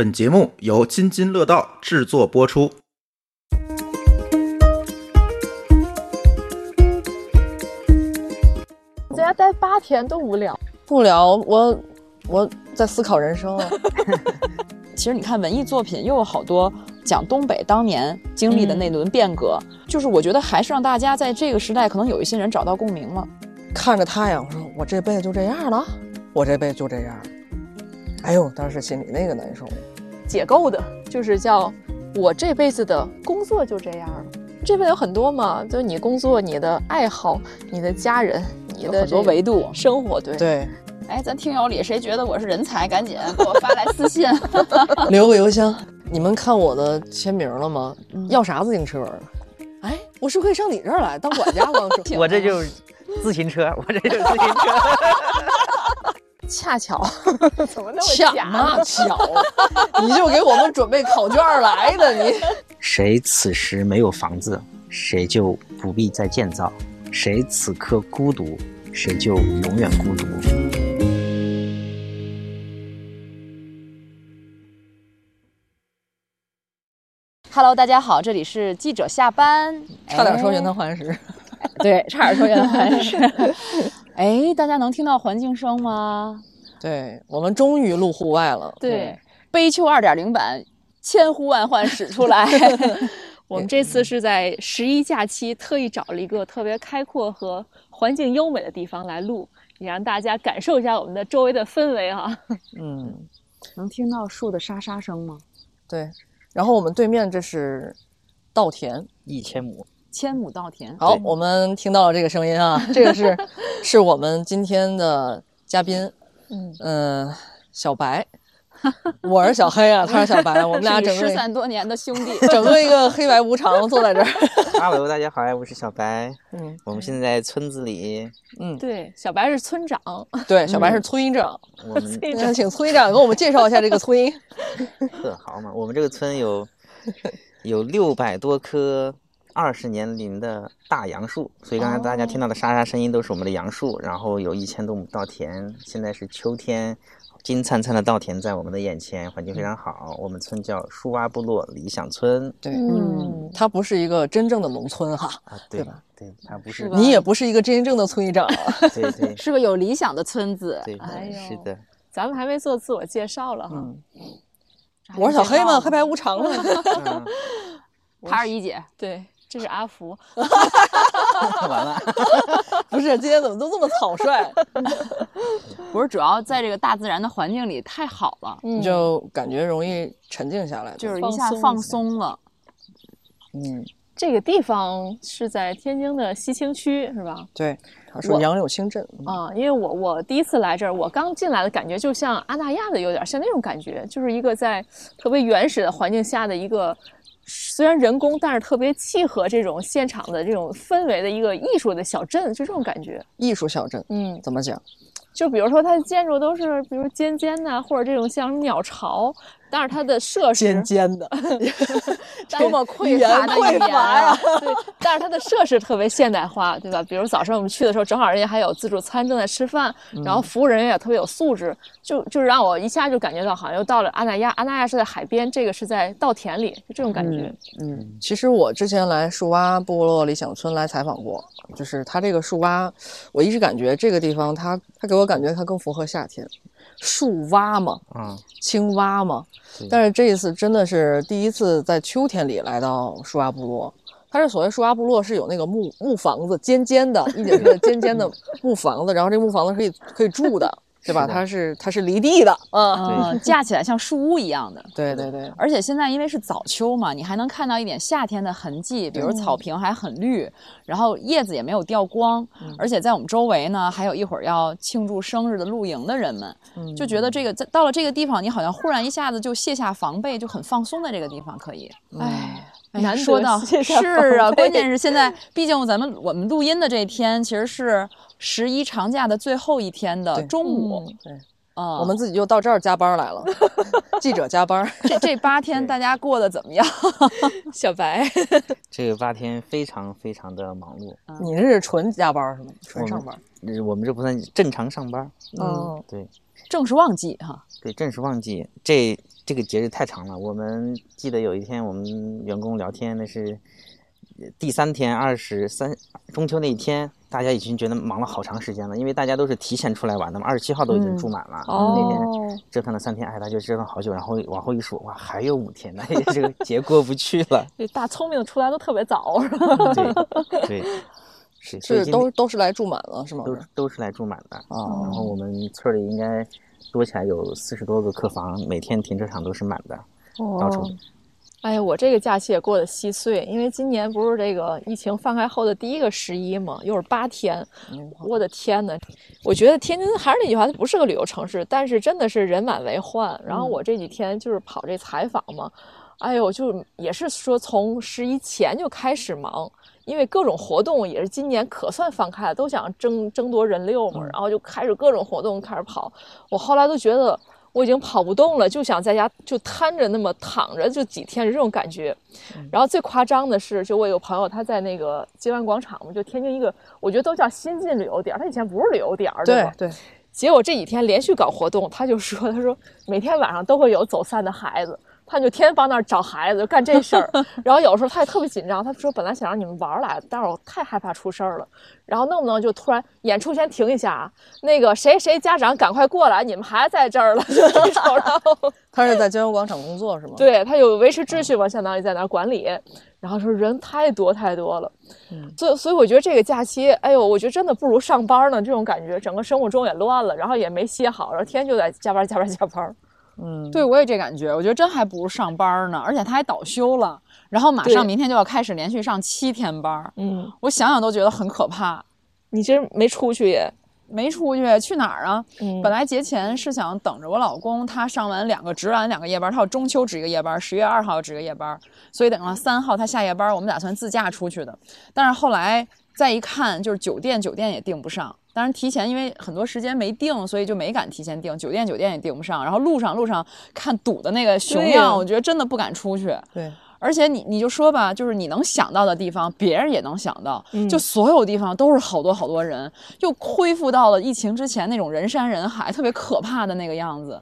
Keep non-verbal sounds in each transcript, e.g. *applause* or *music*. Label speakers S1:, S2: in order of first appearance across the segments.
S1: 本节目由津津乐道制作播出。
S2: 在家待八天都无聊，
S3: 不聊我我在思考人生啊。*laughs*
S4: 其实你看文艺作品又有好多讲东北当年经历的那轮变革，就是我觉得还是让大家在这个时代，可能有一些人找到共鸣了。
S3: 看着太阳，我说我这辈子就这样了，我这辈子就这样。哎呦，当时心里那个难受。
S2: 解构的就是叫我这辈子的工作就这样了。这辈子有很多嘛，就是你工作、你的爱好、你的家人、你的
S4: 有很多维度。
S2: 生活，对
S3: 对，
S4: 哎，咱听友里谁觉得我是人才，赶紧给我发来私信。*laughs*
S3: 留个邮箱。你们看我的签名了吗？要啥自行车？哎，我是不是可以上你这儿来当管家吗？*laughs*
S5: 我这就是自行车，我这就是自行车。*laughs*
S2: 恰巧，*laughs* 怎么那么
S3: 巧
S2: 假
S3: 嘛巧，*laughs* 你就给我们准备考卷来的你。*laughs*
S5: 谁此时没有房子，谁就不必再建造；谁此刻孤独，谁就永远孤独。
S4: Hello，大家好，这里是记者下班，
S3: 差点说原
S4: 哎
S3: 汤化食。
S4: 对，差点说原汤化食。哎，大家能听到环境声吗？
S3: 对我们终于录户外了。
S2: 对，
S4: 悲秋二点零版千呼万唤始出来。*laughs*
S2: 我们这次是在十一假期特意找了一个特别开阔和环境优美的地方来录，也让大家感受一下我们的周围的氛围啊。
S3: 嗯，*laughs*
S4: 能听到树的沙沙声吗？
S3: 对。然后我们对面这是稻田。
S5: 一千亩，
S4: 千亩稻田。
S3: 好，我们听到了这个声音啊，*laughs* 这个是是我们今天的嘉宾，
S2: 嗯，
S3: 嗯、小白，我是小黑啊，他是小白，*laughs* 我们俩整个失
S4: 散多年的兄弟。*laughs*
S3: 整个一个黑白无常坐在这儿。
S5: Hello，大家好，我是小白。
S3: 嗯
S5: 我们现在在村子里，
S3: 嗯，
S2: 对，小白是村长，
S3: 对，小白是村长，
S5: 我们
S3: 那请村长给我们介绍一下这个村。
S5: 呵好嘛。我们这个村有有六百多棵二十年龄的大杨树，所以刚才大家听到的沙沙声音都是我们的杨树。然后有一千多亩稻田，现在是秋天，金灿灿的稻田在我们的眼前，环境非常好。我们村叫树蛙部落理想村
S3: 对，
S2: 嗯，
S3: 它不是一个真正的农村哈，
S5: 啊，对
S3: 对吧？
S5: 对，它不是
S4: 是
S3: 你也不是一个真正的村长。*laughs* *laughs*
S5: 对对
S4: 是个有理想的村子。
S5: 对，
S2: 哎呦
S5: 是的。
S2: 咱们还没做自我介绍了哈。
S3: 嗯，我是小黑嘛，黑白无常嘛。*laughs*
S5: 嗯，
S4: 他是一姐，
S2: 对，这是阿福，*laughs*
S5: 完了。*laughs*
S3: 不是，今天怎么都这么草率？*laughs*
S4: 不是主要在这个大自然的环境里太好了，
S2: 嗯，
S3: 就感觉容易沉静下来。
S4: 就是一下放
S2: 松
S4: 了。
S3: 嗯，
S2: 这个地方是在天津的西青区，是吧？
S3: 对，他说
S2: 我
S3: 杨柳青镇。
S2: 啊，因为我我第一次来这儿，我刚进来的感觉就像阿那亚的有点像那种感觉，就是一个在特别原始的环境下的一个，虽然人工，但是特别契合这种现场的这种氛围的一个艺术的小镇，就这种感觉。
S3: 艺术小镇
S2: 嗯，
S3: 怎么讲？
S2: 就比如说它的建筑都是，比如尖尖的，或者这种像鸟巢，但是它的设施
S3: 尖尖的，
S2: 多么
S3: 语言匮乏呀！*laughs*
S2: 对，但是它的设施特别现代化，对吧？比如早上我们去的时候，正好人家还有自助餐正在吃饭，然后服务人员也特别有素质，就就是让我一下就感觉到好像又到了阿那亚。阿那亚是在海边，这个是在稻田里，就这种感觉。
S3: 嗯，其实我之前来树蛙部落理想村来采访过，就是它这个树蛙，我一直感觉这个地方它它给我感觉它更符合夏天，树蛙嘛，
S5: 嗯，
S3: 青蛙嘛。但是这一次真的是第一次在秋天里来到树蛙部落。它是所谓树蛙部落是有那个木木房子，尖尖的，一点是尖尖的 *laughs* 木房子，然后这木房子可以可以住的，对吧？它是它是离地的啊，
S4: 嗯，架起来像树屋一样的。
S3: 对对对，
S4: 而且现在因为是早秋嘛，你还能看到一点夏天的痕迹，比如草坪还很绿，然后叶子也没有掉光，而且在我们周围呢，还有一会儿要庆祝生日的露营的人们，就觉得这个在到了这个地方，你好像忽然一下子就卸下防备，就很放松的这个地方可以。
S2: 哎，
S4: 哎呀
S2: 难得
S4: 说到是啊，关键是现在，毕竟咱们我们录音的这一天其实是十一长假的最后一天的中午，
S3: 对，
S4: 嗯，
S3: 我们自己就到这儿加班来了，*laughs* 记者加班。
S4: 这这八天大家过得怎么样？*laughs*
S2: 小白，
S5: 这个八天非常非常的忙碌，
S3: 你这是纯加班是吗？纯上班？
S5: 这我们这不算正常上班，
S3: 嗯，
S5: 对
S4: 正是旺季哈，
S5: 对，正是旺季。这这个节日太长了。我们记得有一天我们员工聊天，那是第三天二十三中秋那一天，大家已经觉得忙了好长时间了，因为大家都是提前出来玩的嘛，二十七号都已经住满了。然后那天折腾了三天，哎，他就折腾好久，然后往后一数，哇，还有五天，呢也这个节过不去了。
S2: 这大聪明出来都特别早，*laughs* 是吧？
S5: 对对，是所以
S3: 是都都是来住满了是吗？
S5: 都都是来住满的。
S3: 哦
S5: 然后我们村里应该多起来有四十多个客房，每天停车场都是满的，到处。
S2: 哎呀，我这个假期也过得稀碎，因为今年不是这个疫情放开后的第一个十一嘛，又是八天，
S3: 嗯
S2: 我的天呐，我觉得天津还是那句话，它不是个旅游城市，但是真的是人满为患。然后我这几天就是跑这采访嘛，哎呦，就也是说从十一前就开始忙，因为各种活动也是今年可算放开了，都想争争夺人流嘛，然后就开始各种活动开始跑。我后来都觉得我已经跑不动了，就想在家就瘫着那么躺着就几天这种感觉。然后最夸张的是，就我有个朋友他在那个金湾广场嘛，就天津一个我觉得都叫新晋旅游点儿，他以前不是旅游点儿，吧？
S3: 对对，
S2: 结果这几天连续搞活动，他就说：“他说每天晚上都会有走散的孩子，他就天天帮那儿找孩子，就干这事儿。然后有时候他也特别紧张，他说本来想让你们玩儿来的，但是我太害怕出事儿了。然后弄不弄就突然演出先停一下啊？那个谁谁家长赶快过来，你们孩子在这儿了，*laughs* 就这种。然后 *laughs*
S3: 他是在金融广场工作是吗？，*laughs*
S2: 对他有维持秩序嘛，相当于在那儿管理。然后说人太多太多了，
S3: 嗯
S2: 所以所以我觉得这个假期，哎呦，我觉得真的不如上班呢，这种感觉，整个生物钟也乱了，然后也没歇好，然后天天就在加班加班加班。
S3: 嗯，
S4: 对，我也这感觉，我觉得真还不如上班呢，而且他还倒休了，然后马上明天就要开始连续上七天班儿，
S2: 嗯，
S4: 我想想都觉得很可怕。
S2: 你今儿没出去也，
S4: 没出去，去哪儿啊？
S2: 嗯
S4: 本来节前是想等着我老公，他上完两个值完两个夜班，他要中秋值一个夜班，十月二号值个夜班，所以等到三号他下夜班，我们打算自驾出去的。但是后来再一看，就是酒店酒店也订不上，当然提前因为很多时间没定，所以就没敢提前订，酒店酒店也订不上。然后路上路上看堵的那个熊样，我觉得真的不敢出去。
S3: 对，
S4: 而且你你就说吧，就是你能想到的地方，别人也能想到，
S2: 嗯
S4: 就所有地方都是好多好多人，又恢复到了疫情之前那种人山人海、特别可怕的那个样子。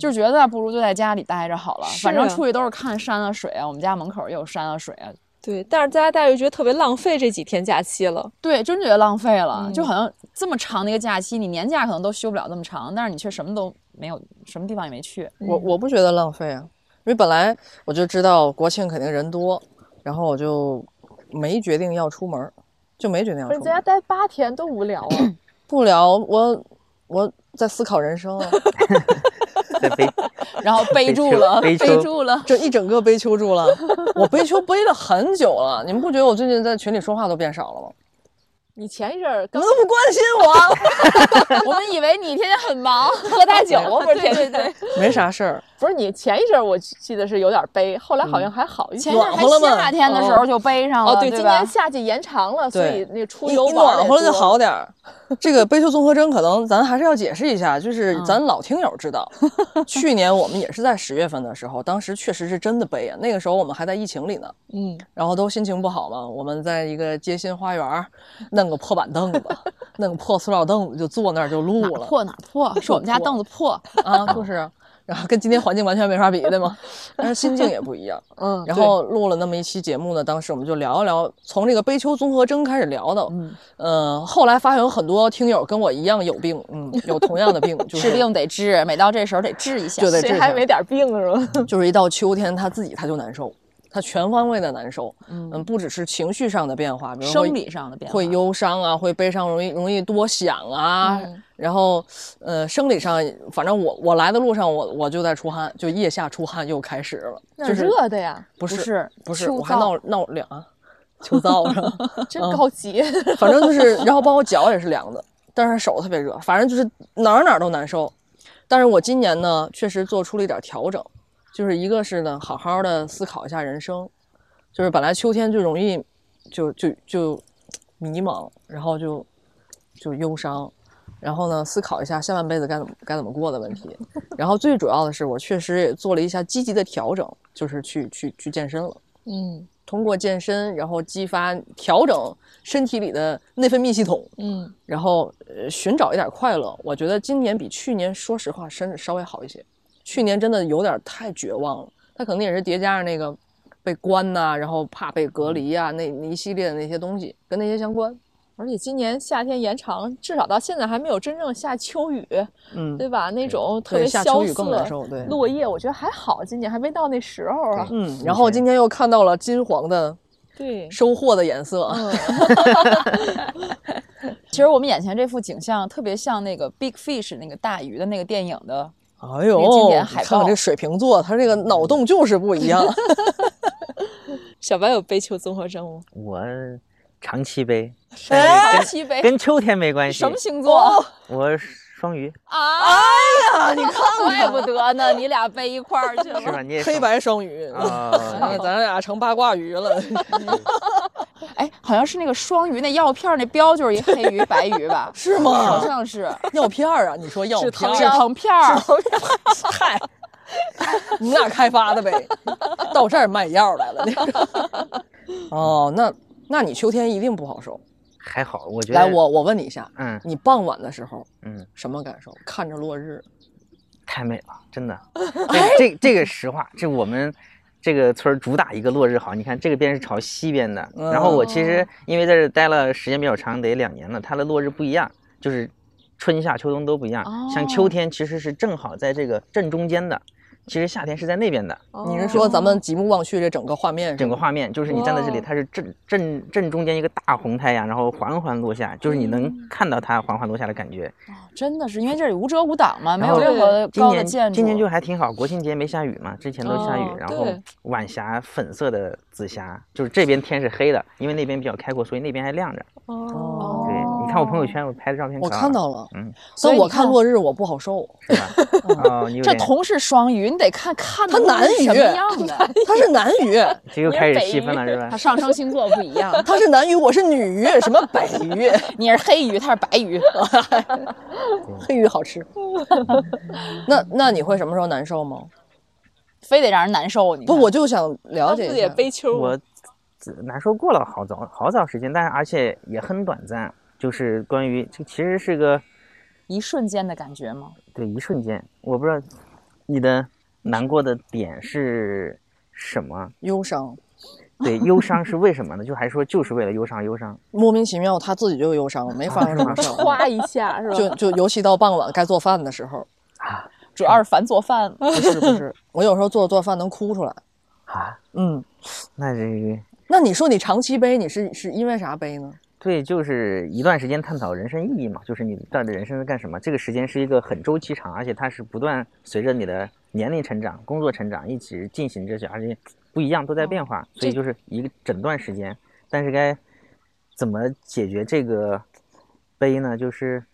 S4: 就觉得不如就在家里待着好了，
S2: 是
S4: 反正
S2: 啊
S4: 出去都是看山啊水啊，我们家门口也有山啊水啊，
S2: 对，但是大家大家就觉得特别浪费这几天假期了。
S4: 对，真觉得浪费了，
S2: 嗯
S4: 就好像这么长的一个假期，你年假可能都休不了那么长，但是你却什么都没有，什么地方也没去。
S3: 我我不觉得浪费啊，因为本来我就知道国庆肯定人多，然后我就没决定要出门儿，就没决定要
S2: 在家待八天多无聊啊！
S3: 不聊，我我在思考人生啊，*laughs*
S5: 在背 *laughs*
S4: 然后背住了，背住了。
S3: 这一整个背秋住了，*laughs* 我背秋背了很久了。你们不觉得我最近在群里说话都变少了吗？
S2: 你前一阵儿
S3: 你
S2: 刚
S3: 们都不关心我，*laughs*
S4: 我们以为你天天很忙，*laughs*
S2: 喝大酒吗？不是天天
S4: 对对对，
S3: 没啥事儿。
S2: 不是你前一阵儿我记得是有点悲，后来好像还好一些。
S4: 前阵还
S3: 暖和了吗
S4: 夏天的时候就背上了，
S2: 哦，对，
S4: 吧
S2: 今年？夏季延长了，所以那出
S3: 一一
S2: 游
S3: 暖和了就好点儿。*laughs* 这个悲秋综合征可能咱还是要解释一下，就是
S4: 嗯
S3: 咱老听友知道，去年我们也是在十月份的时候，当时确实是真的悲啊。那个时候我们还在疫情里呢，
S2: 嗯，
S3: 然后都心情不好嘛。我们在一个街心花园儿弄个破板凳子，弄个破塑料凳子就坐那儿就录了
S4: 哪破哪破，是我们家凳子破。
S3: 啊，就是啊。然后跟今天环境完全没法比，对吗？但是心境也不一样。*laughs*
S2: 嗯
S3: 然后录了那么一期节目呢，当时我们就聊一聊，从这个悲秋综合征开始聊的。
S4: 嗯，
S3: 呃，后来发现有很多听友跟我一样有病，嗯，有同样的病，就是
S4: 治病得治，每到这时候得治一下。
S3: 就得治一下
S2: 谁还没点病是吧？*laughs*
S3: 就是一到秋天，他自己他就难受，他全方位的难受。嗯不只是情绪上的变化，
S4: 生理上的变化
S3: 会忧伤啊，会悲伤，容易容易多想啊。
S2: 嗯
S3: 然后，呃，生理上，反正我我来的路上，我我就在出汗，就腋下出汗又开始了，
S2: 那
S3: 就是
S2: 热的呀，
S3: 不是
S4: 不是
S3: 不是，我还闹闹凉啊，秋燥是吧？*laughs*
S2: 真高级。
S3: 反正就是，然后包括脚也是凉的，但是手特别热，反正就是哪儿哪儿都难受。但是我今年呢，确实做出了一点调整，就是一个是呢，好好的思考一下人生，就是本来秋天就容易就就就迷茫，然后就就忧伤，然后呢，思考一下下半辈子该怎么该怎么过的问题。然后最主要的是，我确实也做了一下积极的调整，就是去去去健身了。
S2: 嗯
S3: 通过健身，然后激发、调整身体里的内分泌系统，
S2: 嗯，
S3: 然后呃寻找一点快乐。我觉得今年比去年，说实话，甚至稍微好一些。去年真的有点太绝望了。他可能也是叠加上那个被关呐、然后怕被隔离啊，那那一系列的那些东西跟那些相关。
S6: 而且今年夏天延长，至少到现在还没有真正下秋雨，
S3: 嗯，
S6: 对吧？那种特，别萧
S3: 下秋雨更难
S6: 瑟，落叶我觉得还好，今年还没到那时候啊。
S3: 嗯，然后今天又看到了金黄的
S6: 对，
S3: 收获的颜色。*laughs*
S6: 嗯，*laughs*
S4: 其实我们眼前这幅景象特别像那个《Big Fish》那个大鱼的那个电影的，
S3: 哎呦，
S4: 海
S3: 看看这水瓶座，他这个脑洞就是不一样。*laughs*
S6: 小白有悲秋综合症吗？
S5: 我长期背，*laughs*
S4: 长期悲
S5: 跟跟秋天没关系。
S4: 什么星座
S5: 我双鱼，*laughs*
S4: 啊？
S3: 啊，你看
S4: 怪不得呢，你俩背一块儿去了。
S5: 是吧？你也
S3: 黑白双鱼，
S5: 啊？
S3: 哎咱俩成八卦鱼了。*laughs*
S4: 哎，好像是那个双鱼那药片那标就是一黑鱼白鱼吧？*laughs*
S3: 是吗
S4: 好像是 *laughs*
S3: 药片儿啊，你说药片
S4: 止
S3: 儿，
S4: 疼片儿。
S3: 嗨，你们俩开发的呗，到这儿卖药来了。哦，那那你秋天一定不好受。
S5: 还好，我觉得。
S3: 来，我我问你一下，
S5: 嗯
S3: 你傍晚的时候
S5: 嗯，
S3: 什么感受？看着落日，
S5: 太美了，真的。这这这个实话，这我们这个村儿主打一个落日好。你看这个边是朝西边的，然后我其实因为在这待了时间比较长，得两年了，它的落日不一样，就是春夏秋冬都不一样。像秋天其实是正好在这个正中间的，其实夏天是在那边的。
S3: 你是说咱们极目望去这整个画面？
S5: 整个画面就是你站在这里，它是正正正中间一个大红太阳，然后缓缓落下，就是你能看到它缓缓落下的感觉。
S4: 真的是因为这里无遮无挡嘛，没有任何高的建筑。
S5: 今年就还挺好，国庆节没下雨嘛，之前都下雨，
S6: 哦
S5: 然后晚霞粉色的紫霞，就是这边天是黑的，因为那边比较开阔，所以那边还亮着。
S3: 哦，
S5: 对，你看我朋友圈我拍的照片，
S3: 我看，到了，
S5: 嗯，
S3: 所以我
S4: 看
S3: 看落日我不好受，
S5: 是吧？*laughs*
S4: 这同是双鱼，你得看看
S3: 它南
S4: 鱼什么样的。
S3: 它是南鱼，*laughs*
S5: 这又开始气愤了，是吧
S6: 它？上升星座不一样。*laughs*
S3: 它是南鱼，我是女鱼，什么北鱼？
S4: 你是黑鱼，它是白鱼。
S3: 黑鱼好吃。那那你会什么时候难受吗？
S4: 非得让人难受。你
S3: 不，我就想了解
S6: 自己也
S3: 一下。
S6: 悲秋
S5: 我难受过了好早好早时间，但是而且也很短暂，就是关于这其实是个
S4: 一瞬间的感觉吗？
S5: 对一瞬间，我不知道你的难过的点是什么。
S3: 忧伤，
S5: 对，忧伤是为什么呢？就还说就是为了忧伤，忧伤。
S3: 莫名其妙他自己就忧伤，没发生什么事儿。*laughs*
S6: 哗一下是吧？
S3: 就就尤其到傍晚该做饭的时候啊，
S4: 主要是烦做饭。*laughs*
S3: 不是不是，我有时候做着做饭能哭出来。
S5: 啊，
S3: 嗯，
S5: 那这个
S3: 那你说你长期背，你是是因为啥背呢？
S5: 对，就是一段时间探讨人生意义嘛，就是你到底人生在干什么？这个时间是一个很周期长，而且它是不断随着你的年龄成长、工作成长一起进行这些，而且不一样，都在变化，所以就是一个整段时间。但是该怎么解决这个悲呢？就是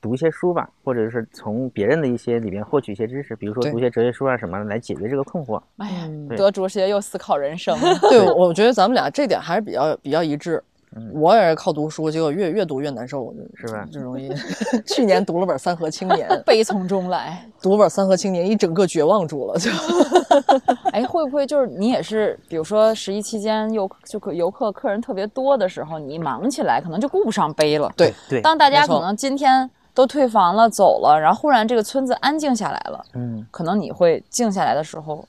S5: 读一些书吧，或者是从别人的一些里面获取一些知识，比如说读一些哲学书啊什么的，来解决这个困惑。
S4: 哎呀，
S3: 嗯
S5: 对
S4: 德主学又思考人生。*laughs*
S3: 对，我觉得咱们俩这点还是比较比较一致。
S5: 嗯
S3: 我也是靠读书，结果越越读越难受，就是
S5: 吧
S3: 就容易。*laughs* 去年读了本《三河青年》，*laughs*
S4: 悲从中来。
S3: 读了本《三河青年》，一整个绝望住了，就 *laughs*
S4: 哎，会不会就是你也是，比如说十一期间游就客游客客人特别多的时候，你忙起来可能就顾不上背了。
S3: 对
S5: 对，
S4: 当大家可能今天都退房了走了，然后忽然这个村子安静下来了，
S5: 嗯，
S4: 可能你会静下来的时候，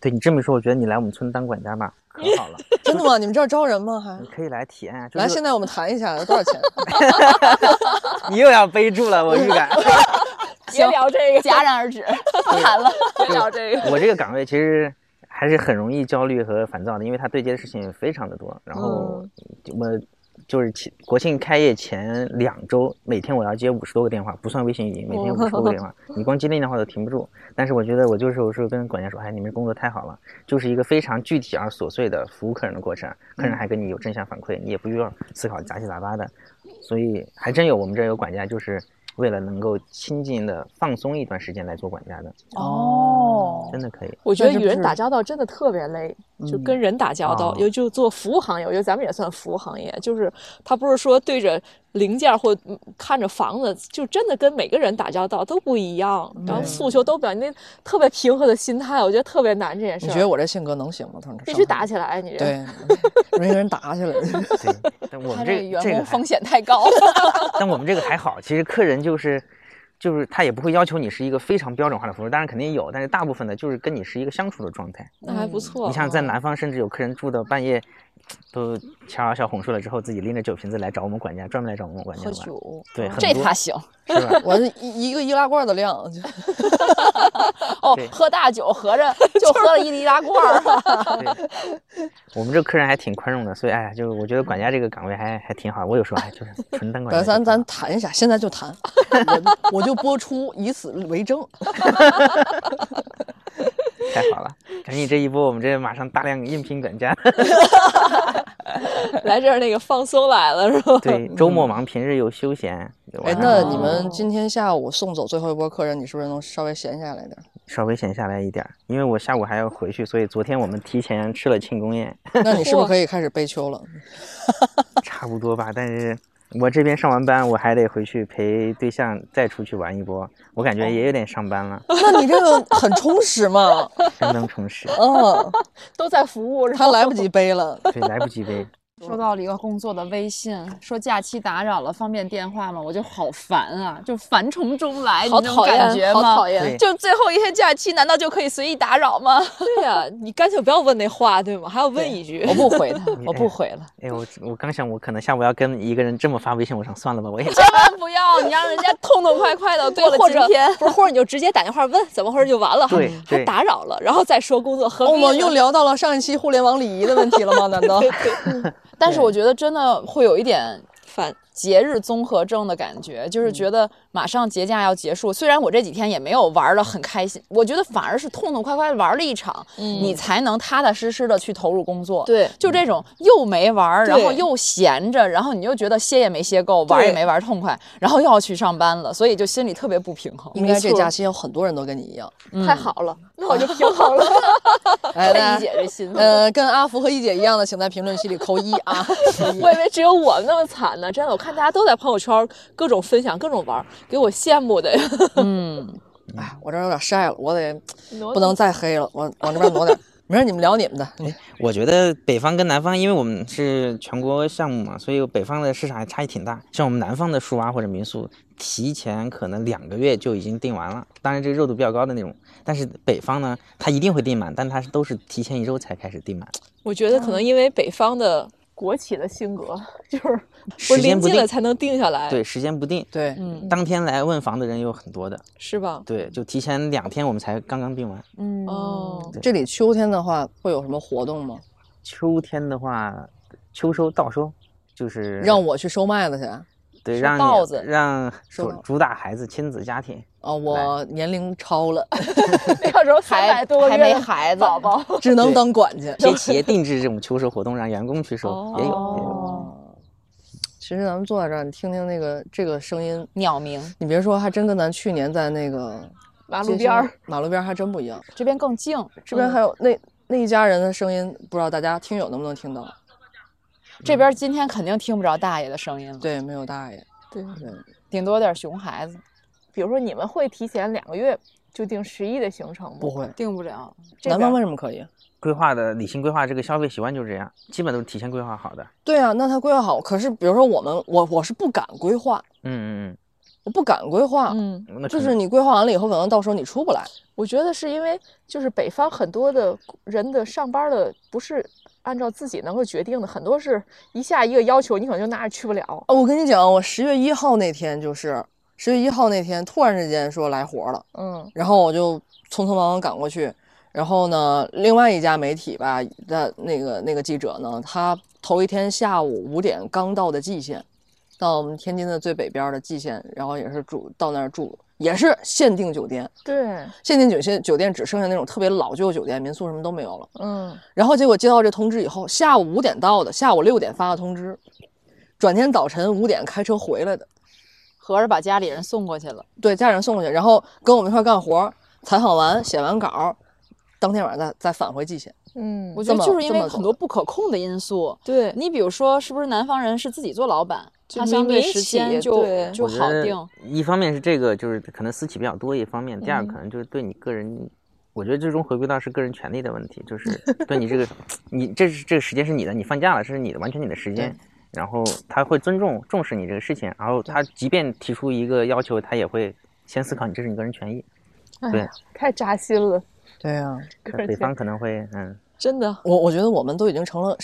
S5: 对你这么一说，我觉得你来我们村当管家吧，可好了，*laughs*
S3: 真的吗？你们这儿招人吗？还
S5: 你可以来体验一下
S3: 来，现在我们谈一下多少钱？*laughs*
S5: 你又要背住了，我预感。*laughs*
S6: 别聊这个，
S4: 戛然而止，不谈了。
S6: 别聊这个。
S5: 我这个岗位其实还是很容易焦虑和烦躁的，因为它对接的事情非常的多。然后我就是前国庆开业前两周，每天我要接五十多个电话，不算微信语音，每天五十多个电话，你光接那电话都停不住。但是我觉得我就是有时候跟管家说，哎，你们工作太好了，就是一个非常具体而琐碎的服务客人的过程，客人还跟你有正向反馈，你也不需要思考杂七杂八的。所以还真有我们这儿有管家，就是为了能够亲近的放松一段时间来做管家的，
S4: 哦，
S5: 真的可以。
S6: 我觉得与人打交道真的特别累，就跟人打交道
S5: 嗯，
S6: 尤就做服务行业，我觉得咱们也算服务行业，就是他不是说对着零件或嗯看着房子，就真的跟每个人打交道都不一样，然后诉求都表现那特别平和的心态，我觉得特别难这件事。
S3: 你觉得我这性格能行吗？他们
S6: 必须打起来，你这
S3: 对，*laughs* 容易跟人打起来。
S5: 对，*laughs* 但我们
S4: 这个员工风险太高 *laughs* 了。
S5: 但我们这个还好，其实客人就是就是他也不会要求你是一个非常标准化的服务，当然肯定有，但是大部分的就是跟你是一个相处的状态。
S6: 那还不错。
S5: 你像在南方，甚至有客人住到半夜，都悄悄哄睡了之后，自己拎着酒瓶子来找我们管家，专门来找我们管家
S3: 喝。酒，
S5: 对，
S4: 这他行
S5: 是吧？*laughs*
S3: 我是一一个易拉罐的量，就 *laughs* *laughs*
S4: 哦，喝大酒合着就喝了一易拉罐儿。
S5: 对，我们这客人还挺宽容的，所以哎呀，就我觉得管家这个岗位还还挺好。我有时候还就是纯当管家。
S3: 咱咱谈一下，现在就谈，我我就播出，以此为证。*laughs*
S5: 太好了，赶紧这一波，我们这马上大量应聘管家。*laughs*
S6: 来这儿那个放松来了是吧？
S5: 对，周末忙，平日又休闲。
S3: 哎，那你们今天下午送走最后一波客人，你是不是能稍微闲下来点？
S5: 稍微闲下来一点，因为我下午还要回去，所以昨天我们提前吃了庆功宴，*laughs*
S3: 那你是不是可以开始悲秋了？
S5: 差不多吧。但是我这边上完班，我还得回去陪对象再出去玩一波，我感觉也有点上班了，*laughs*
S3: 那你这个很充实嘛？*laughs*
S5: 相当充实。
S3: 嗯，
S6: 都在服务，
S3: 他来不及背了。
S5: 对，来不及背。
S4: 收到了一个工作的微信，说假期打扰了，方便电话吗？我就好烦啊，就烦从中来，
S6: 好
S4: 你这种
S6: 讨厌
S4: 感觉吗？
S6: 好讨厌
S5: 对
S4: 就最后一天假期，难道就可以随意打扰吗？
S6: 对呀、你干脆不要问那话，对吗？还要问一句。*laughs*
S4: 我不回他，我不回了，
S5: 哎，我我刚想，我可能下午要跟一个人这么发微信，我想算了吧，我也
S4: 千万不要，你让人家痛痛快快的过了
S6: 或者
S4: 今天。
S6: 不是，或者你就直接打电话问怎么回事就完了，还
S5: 对
S6: 还打扰了，然后再说工作，何必？
S3: 我们又聊到了上一期互联网礼仪的问题了吗？难道？*laughs*
S4: 但是我觉得真的会有一点
S6: 烦。
S4: 节日综合症的感觉，就是觉得马上节假要结束。虽然我这几天也没有玩的很开心，我觉得反而是痛痛快快地玩了一场，你才能踏踏实实的去投入工作。
S6: 对
S4: 就这种又没玩儿，然后又闲着，然后你又觉得歇也没歇够，玩儿也没玩儿痛快，然后又要去上班了，所以就心里特别不平衡。
S3: 应该这假期有很多人都跟你一样。
S6: 太好了，*laughs* 那我就 *laughs* 平衡了。*laughs*
S3: 哎，大家
S4: 理解这心。
S3: 呃，跟阿福和一姐一样的，请在评论区里扣一啊。
S6: 我以为只有我那么惨呢，真的，我看大家都在朋友圈各种分享、各种玩，给我羡慕的呀。
S4: 嗯，*laughs*
S3: 哎，我这儿有点晒了，我得不能再黑了，我往这边挪点儿。*laughs* 没事，你们聊你们的。
S5: 我觉得北方跟南方，因为我们是全国项目嘛，所以北方的市场还差异挺大。像我们南方的树蛙或者民宿，提前可能两个月就已经订完了，当然这个热度比较高的那种。但是北方呢，它一定会订满，但它是都是提前一周才开始订满，
S6: 我觉得可能因为北方的国企的性格，*laughs* 就是
S5: 时间不定。
S6: 近了才能定下来，
S5: 对，时间不定。
S3: 对，
S6: 嗯，
S5: 当天来问房的人有很多的，
S6: 是吧？
S5: 对，就提前两天我们才刚刚定完。
S4: 嗯
S6: 哦，
S3: 这里秋天的话会有什么活动吗？
S5: 秋天的话，秋收稻收，就是
S3: 让我去收麦子去。
S5: 对让你
S4: 稻子
S5: 让主主打孩子亲子家庭，
S3: 哦，我年龄超了，
S6: 那时候三
S4: 还没孩子，
S6: 宝宝，*laughs*
S3: 只能当管家。
S5: 一些企业定制这种秋收活动，让员工去收，也有也有。
S3: 哦，其实咱们坐在这儿，你听听那个这个声音，
S4: 鸟鸣
S3: 你别说，还真跟咱去年在那个
S6: 马路边儿，
S3: 马路边儿还真不一样。
S4: 这边更静，
S3: 这边还有那那一家人的声音，不知道大家听友能不能听到？
S4: 这边今天肯定听不着大爷的声音了，
S3: 对，没有大爷。
S6: 对，
S3: 对，
S4: 顶多点熊孩子，
S6: 比如说你们会提前两个月就定十一的行程吗？
S3: 不会。
S4: 定不了。
S3: 南方为什么可以？
S5: 规划的理性规划这个消费习惯就是这样，基本都是提前规划好的。
S3: 对啊，那他规划好。可是比如说我们，我我是不敢规划，
S5: 嗯嗯嗯
S3: 我不敢规划。
S6: 嗯，
S3: 就是你规划完了以后，可能到时候你出不来。
S6: 我觉得是因为就是北方很多的人的上班的不是按照自己能够决定的，很多是一下一个要求，你可能就哪儿也去不了。
S3: 哦，我跟你讲，我十月一号那天就是十月一号那天，突然之间说来活了，
S6: 嗯
S3: 然后我就匆匆忙忙赶过去。然后呢，另外一家媒体吧的那个那个记者呢，他头一天下午五点刚到的蓟县，到我们天津的最北边的蓟县，然后也是住到那儿住，也是限定酒店，
S6: 对，
S3: 限定酒店酒店只剩下那种特别老旧酒店，民宿什么都没有了。
S6: 嗯，
S3: 然后结果接到这通知以后，下午五点到的，下午六点发的通知，转天早晨五点开车回来的，
S4: 合着把家里人送过去了，
S3: 对，家人送过去，然后跟我们一块儿干活，采访完写完稿，当天晚上再再返回蓟县。
S6: 嗯，
S4: 我觉得就是因为很多不可控的因素。
S6: 对，
S4: 你比如说，是不是南方人是自己做老板，他相对时间就就好定。
S5: 一方面是这个，就是可能私企比较多；一方面，第二可能就是对你个人，我觉得最终回归到是个人权利的问题，就是对你这个，*laughs* 你这是这个时间是你的，你放假了，这是你的，完全你的时间。然后他会尊重重视你这个事情，然后他即便提出一个要求，他也会先思考你这是你个人权益。对
S6: 哎，太扎心了。
S3: 对呀、
S6: 个人权
S5: 北方可能会，嗯，
S6: 真的，
S3: 我我觉得我们都已经成了，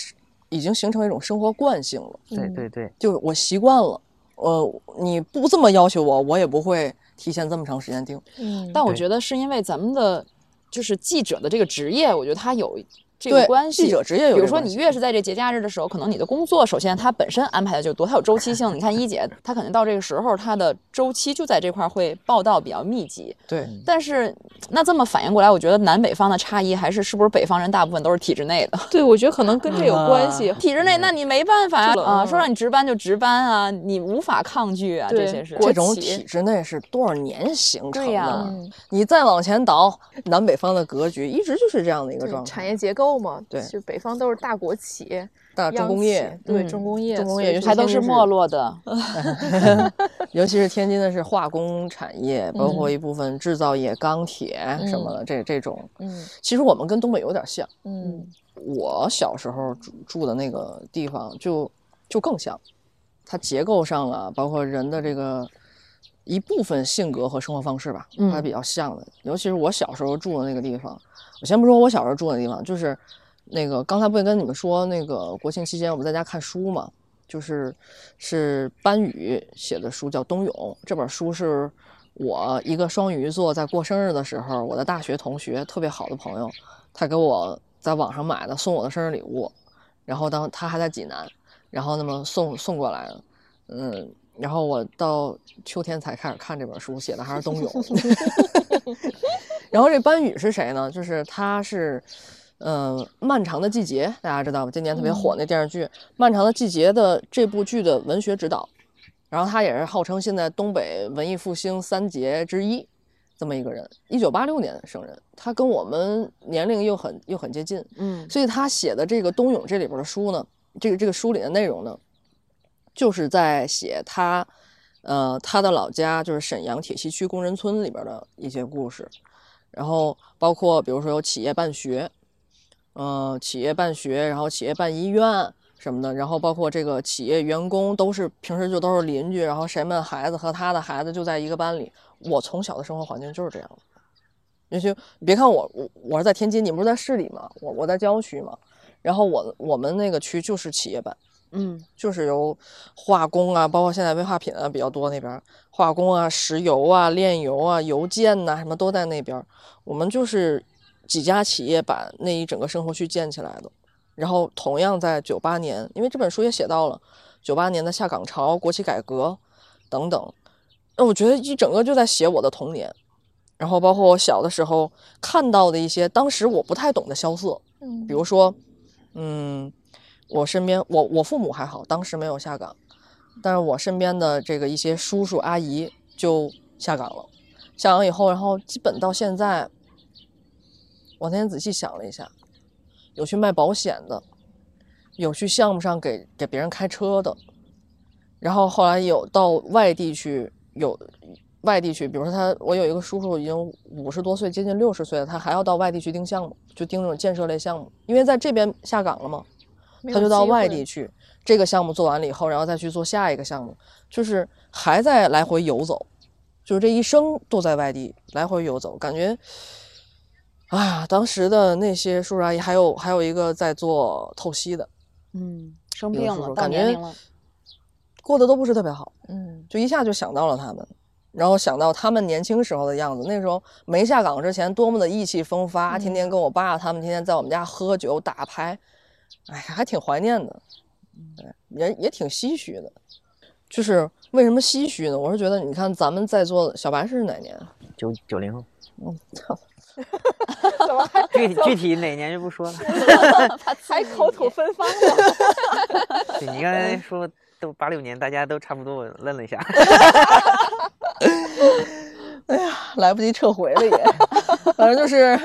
S3: 已经形成一种生活惯性了，
S5: 对对对，
S3: 就是我习惯了。呃，你不这么要求我，我也不会提前这么长时间定。
S6: 嗯，
S4: 但我觉得是因为咱们的就是记者的这个职业，我觉得他有这
S3: 对
S4: 个关系。
S3: 记者职业有
S4: 比如说，你越是在这节假日的时候，可能你的工作首先它本身安排的就多，它有周期性。你看一姐，她可能到这个时候，她的周期就在这块儿会报道比较密集。
S3: 对，
S4: 但是那这么反应过来，我觉得南北方的差异还是是不是北方人大部分都是体制内的？
S6: 对，我觉得可能跟这有关系。
S4: 体制内，那你没办法呀啊，
S6: 嗯
S4: 说让你值班就值班啊，你无法抗拒啊，这些是
S3: 这种体制内是多少年形成的？
S4: 对呀
S6: 嗯，
S3: 你再往前倒，南北方的格局一直就是这样的一个状态。
S6: 产业结构嘛，
S3: 对
S6: 就北方都是大国企，
S3: 大重工业，
S6: 对
S4: 嗯
S6: 重工业，
S3: 重工业
S4: 还都
S3: 是
S4: 没落的。*laughs*
S3: 尤其是天津的是化工产业，包括
S6: 嗯
S3: 一部分制造业、钢铁什么的，这这种，
S6: 嗯
S3: 其实我们跟东北有点像。
S6: 嗯
S3: 我小时候住住的那个地方就就更像，它结构上啊，包括人的这个一部分性格和生活方式吧，
S4: 嗯
S3: 还比较像的。尤其是我小时候住的那个地方，我先不说我小时候住的地方，就是那个刚才不也跟你们说，那个国庆期间我们在家看书嘛，就是是班宇写的书，叫《冬泳》。这本书是我一个双鱼座在过生日的时候，我的大学同学特别好的朋友，他给我在网上买的，送我的生日礼物。然后当他还在济南，然后那么送送过来的，嗯，然后我到秋天才开始看这本书，写的还是冬泳。*laughs* 然后这班宇是谁呢？就是他是，呃，《漫长的季节》，大家知道吧？今年特别火那电视剧《漫长的季节》的这部剧的文学指导，然后他也是号称现在东北文艺复兴三杰之一，这么一个人。一九八六年生人，他跟我们年龄又很又很接近，
S4: 嗯
S3: 所以他写的这个《冬泳》这里边的书呢，这个这个书里的内容呢，就是在写他，呃，他的老家就是沈阳铁西区工人村里边的一些故事，然后包括比如说有企业办学，呃，企业办学，然后企业办医院什么的，然后包括这个企业员工都是平时就都是邻居，然后谁们孩子和他的孩子就在一个班里。我从小的生活环境就是这样的。尤其你别看我我我是在天津，你不是在市里吗？我我在郊区嘛，然后我我们那个区就是企业办，
S4: 嗯
S3: 就是由化工啊，包括现在危化品啊比较多那边，化工啊、石油啊、炼油啊、油建呐、什么都在那边。我们就是几家企业把那一整个生活区建起来的。然后同样在九八年，因为这本书也写到了九八年的下岗潮、国企改革等等，那我觉得一整个就在写我的童年。然后包括我小的时候看到的一些当时我不太懂的萧瑟，
S6: 嗯
S3: 比如说，嗯，我身边我我父母还好，当时没有下岗，但是我身边的这个一些叔叔阿姨就下岗了，下岗以后，然后基本到现在，我那天仔细想了一下，有去卖保险的，有去项目上给给别人开车的，然后后来有到外地去有。外地去，比如说他，我有一个叔叔已经五十多岁，接近六十岁了，他还要到外地去盯项目，就盯那种建设类项目，因为在这边下岗了嘛，他就到外地去，这个项目做完了以后，然后再去做下一个项目，就是还在来回游走，就是这一生都在外地来回游走，感觉，哎呀，当时的那些叔叔阿姨，还有还有一个在做透析的，
S4: 嗯，生病了，
S3: 感觉过得都不是特别好，
S6: 嗯
S3: 就一下就想到了他们，然后想到他们年轻时候的样子，那时候没下岗之前多么的意气风发，天天跟我爸他们天天在我们家喝酒打牌，哎，还挺怀念的，对，也也挺唏嘘的。就是为什么唏嘘呢？我是觉得，你看咱们在座的小白是哪年？
S5: 九九零后，
S3: 嗯，
S6: 怎么还 *laughs*
S5: 具体具体哪年就不说了。*laughs*
S6: 还口吐芬芳呢？
S5: 对你刚才说都八六年，大家都差不多，我愣了一下。
S3: 哎呀来不及撤回了也，反正就是，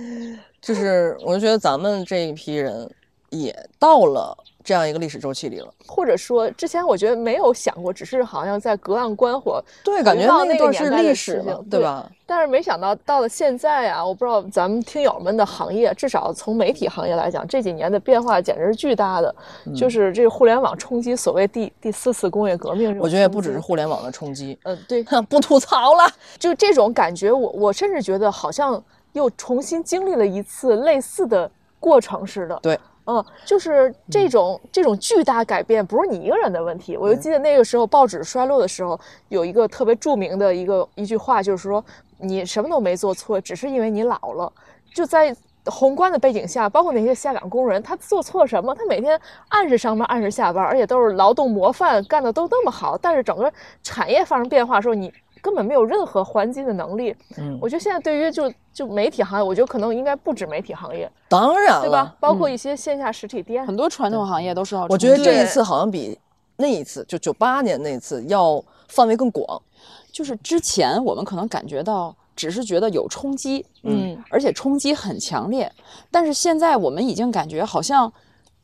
S3: *laughs* 就是，我就觉得咱们这一批人也到了这样一个历史周期里了。
S6: 或者说之前我觉得没有想过，只是好像在隔岸观火，
S3: 对，感觉
S6: 到
S3: 那
S6: 那个
S3: 是历史了，对吧？
S6: 但是没想到到了现在啊，我不知道咱们听友们的行业，至少从媒体行业来讲，这几年的变化简直是巨大的。
S3: 嗯
S6: 就是这个互联网冲击所谓第第四次工业革命
S3: 我觉得也不只是互联网的冲击，
S6: 嗯，对，
S3: 不吐槽了。
S6: 就这种感觉，我我甚至觉得好像又重新经历了一次类似的过程似的。
S3: 对，
S6: 嗯，就是这种、这种巨大改变，不是你一个人的问题。我就记得那个时候报纸衰落的时候，有一个特别著名的一个一句话，就是说你什么都没做错，只是因为你老了。就在宏观的背景下，包括那些下岗工人，他做错什么？他每天按时上班，按时下班，而且都是劳动模范，干的都那么好。但是整个产业发生变化的时候，你根本没有任何还击的能力。
S3: 嗯，
S6: 我觉得现在对于就就媒体行业，我觉得可能应该不止媒体行业，
S3: 当然了，
S6: 对吧？包括
S3: 嗯
S6: 一些线下实体店，
S4: 很多传统行业都是要。
S3: 我觉得这一次好像比那一次，就九八年那一次要范围更广。
S4: 就是之前我们可能感觉到，只是觉得有冲击，
S6: 嗯，
S4: 而且冲击很强烈。但是现在我们已经感觉好像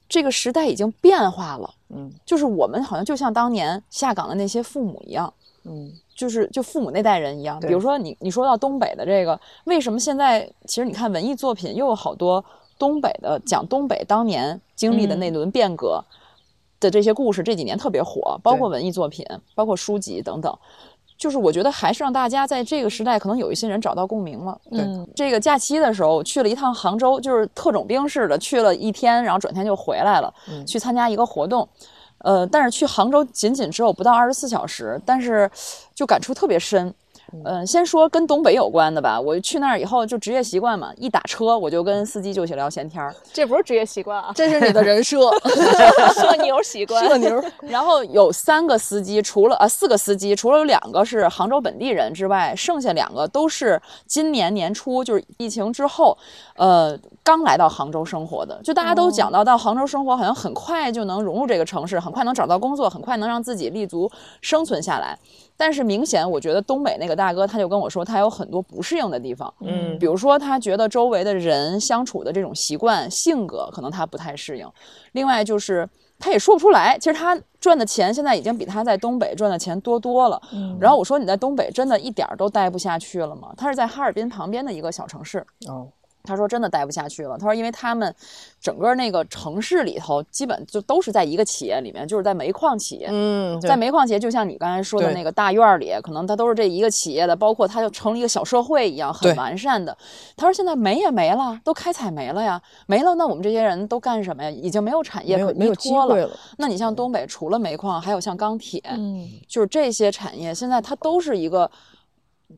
S4: 这个时代已经变化了，
S3: 嗯
S4: 就是我们好像就像当年下岗的那些父母一样，
S3: 嗯，
S4: 就是就父母那代人一样。比如说你你说到东北的这个，为什么现在其实你看文艺作品又有好多东北的讲东北当年经历的那轮变革的这些故事，这几年特别火，包括文艺作品，包括书籍等等。就是我觉得还是让大家在这个时代，可能有一些人找到共鸣了。
S3: 对
S6: 嗯
S4: 这个假期的时候，去了一趟杭州，就是特种兵似的去了一天，然后转天就回来了，
S3: 嗯
S4: 去参加一个活动。呃，但是去杭州仅仅只有不到二十四小时，但是就感触特别深。嗯、先说跟东北有关的吧，我去那儿以后就职业习惯嘛，一打车我就跟司机就去聊闲天儿。*laughs*
S6: 这不是职业习惯啊，
S3: 这是你的人设 *laughs* *laughs*
S6: 社牛习惯。
S3: 社牛。
S4: 然后有三个司机，除了呃四个司机，除了有两个是杭州本地人之外，剩下两个都是今年年初就是疫情之后，呃，刚来到杭州生活的。就大家都讲到，到杭州生活好像很快就能融入这个城市，很快能找到工作，很快能让自己立足生存下来。但是明显，我觉得东北那个大哥他就跟我说，他有很多不适应的地方。
S3: 嗯
S4: 比如说，他觉得周围的人相处的这种习惯、性格，可能他不太适应。另外就是，他也说不出来，其实他赚的钱现在已经比他在东北赚的钱多多了。然后我说你在东北真的一点儿都待不下去了吗？他是在哈尔滨旁边的一个小城市。
S3: 哦，
S4: 他说真的待不下去了。他说，因为他们整个那个城市里头，基本就都是在一个企业里面，就是在煤矿企业。
S3: 嗯，
S4: 在煤矿企业，就像你刚才说的那个大院儿里，可能它都是这一个企业的，包括它就成了一个小社会一样，很完善的。他说现在煤也没了，都开采煤了呀，没了，那我们这些人都干什么呀？已经没有产业可
S3: 没有没有
S4: 依托了。
S3: 了。
S4: 那你像东北，除了煤矿，还有像钢铁，
S6: 嗯，
S4: 就是这些产业，现在它都是一个，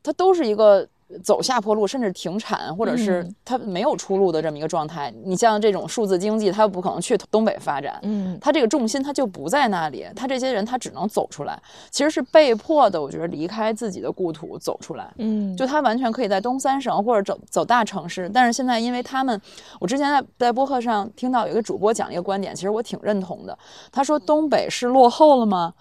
S4: 它都是一个走下坡路，甚至停产，或者是
S6: 嗯
S4: 它没有出路的这么一个状态。你像这种数字经济，它又不可能去东北发展，
S6: 嗯，
S4: 它这个重心它就不在那里，他这些人他只能走出来，其实是被迫的，我觉得离开自己的故土走出来。
S6: 嗯，
S4: 就他完全可以在东三省或者走走大城市，但是现在因为他们，我之前在在播客上听到有一个主播讲一个观点，其实我挺认同的。他说东北是落后了吗？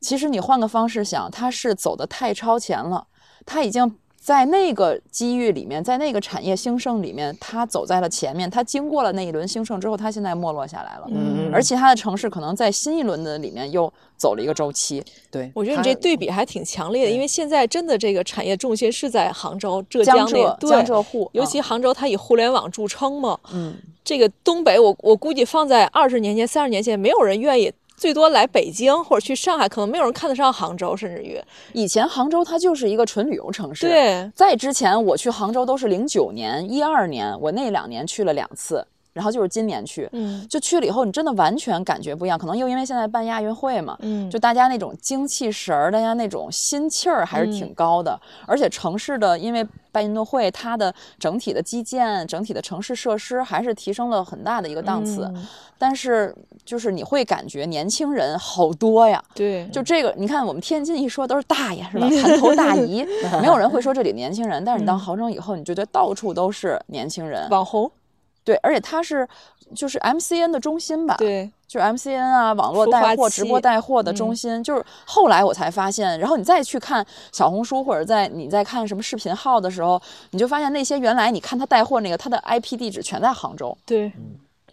S4: 其实你换个方式想，他是走的太超前了，他已经。在那个机遇里面，在那个产业兴盛里面，他走在了前面。他经过了那一轮兴盛之后，他现在没落下来了。
S3: 嗯
S4: 而其他的城市可能在新一轮的里面又走了一个周期。
S3: 对，
S2: 我觉得你这对比还挺强烈的，因为现在真的这个产业重心是在杭州、浙
S4: 江
S2: 江那
S4: 浙江浙沪，
S2: 尤其
S4: 啊
S2: 杭州它以互联网著称嘛。
S4: 嗯，
S2: 这个东北我，我估计放在二十年前、三十年前，没有人愿意，最多来北京或者去上海，可能没有人看得上杭州，甚至于
S4: 以前杭州它就是一个纯旅游城市。。
S2: 对，
S4: 在之前我去杭州都是零九年、一二年，我那两年去了两次，然后就是今年去，
S2: 嗯
S4: 就去了以后，你真的完全感觉不一样。可能又因为现在办亚运会嘛，
S2: 嗯，
S4: 就大家那种精气神儿，大家那种心气儿还是挺高的。而且城市的，因为办运动会，它的整体的基建、整体的城市设施还是提升了很大的一个档次。
S2: 嗯
S4: 但是就是你会感觉年轻人好多呀。
S2: 对，
S4: 就这个，你看我们天津一说都是大爷是吧？盘头大姨，*laughs* 没有人会说这里年轻人。但是你到杭州以后，你就觉得到处都是年轻人。
S2: 网红，
S4: 对，而且它是就是 MCN 的中心吧？，
S2: 对，
S4: 就是 MCN 啊，网络带货、直播带货的中心。就是后来我才发现，然后你再去看小红书或者在你在看什么视频号的时候，你就发现那些原来你看他带货那个，他的 IP 地址全在杭州。
S2: 对，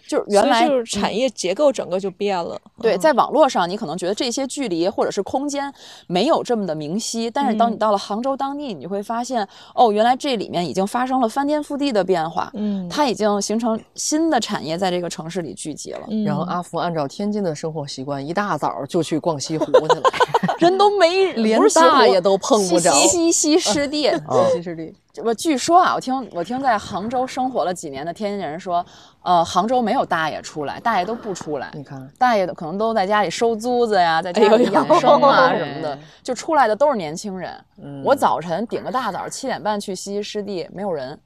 S4: 就是原来
S2: 就是产业结构整个就变了。
S4: 对，在网络上，你可能觉得这些距离或者是空间没有这么的明晰，但是当你
S2: 嗯
S4: 到了杭州当地，你会发现，哦，原来这里面已经发生了翻天覆地的变化，
S2: 嗯
S4: 它已经形成新的产业在这个城市里聚集了，
S2: 嗯
S3: 然后阿福按照天津的生活习惯，一大早就去逛西湖去了，*laughs*
S4: 人都没 *laughs*
S3: 连大爷都碰不着 *laughs*
S4: 西西湿地。
S3: 西湿地。
S4: 我据说啊，我听我听在杭州生活了几年的天津人说，呃，杭州没有大爷出来，大爷都不出来，
S3: 你看，
S4: 大爷的可能都在家里收租子呀，在家里养生啊
S3: 哎
S4: 什么的，就出来的都是年轻人。
S3: 嗯
S4: 我早晨顶个大早，七点半去西溪湿地，没有人，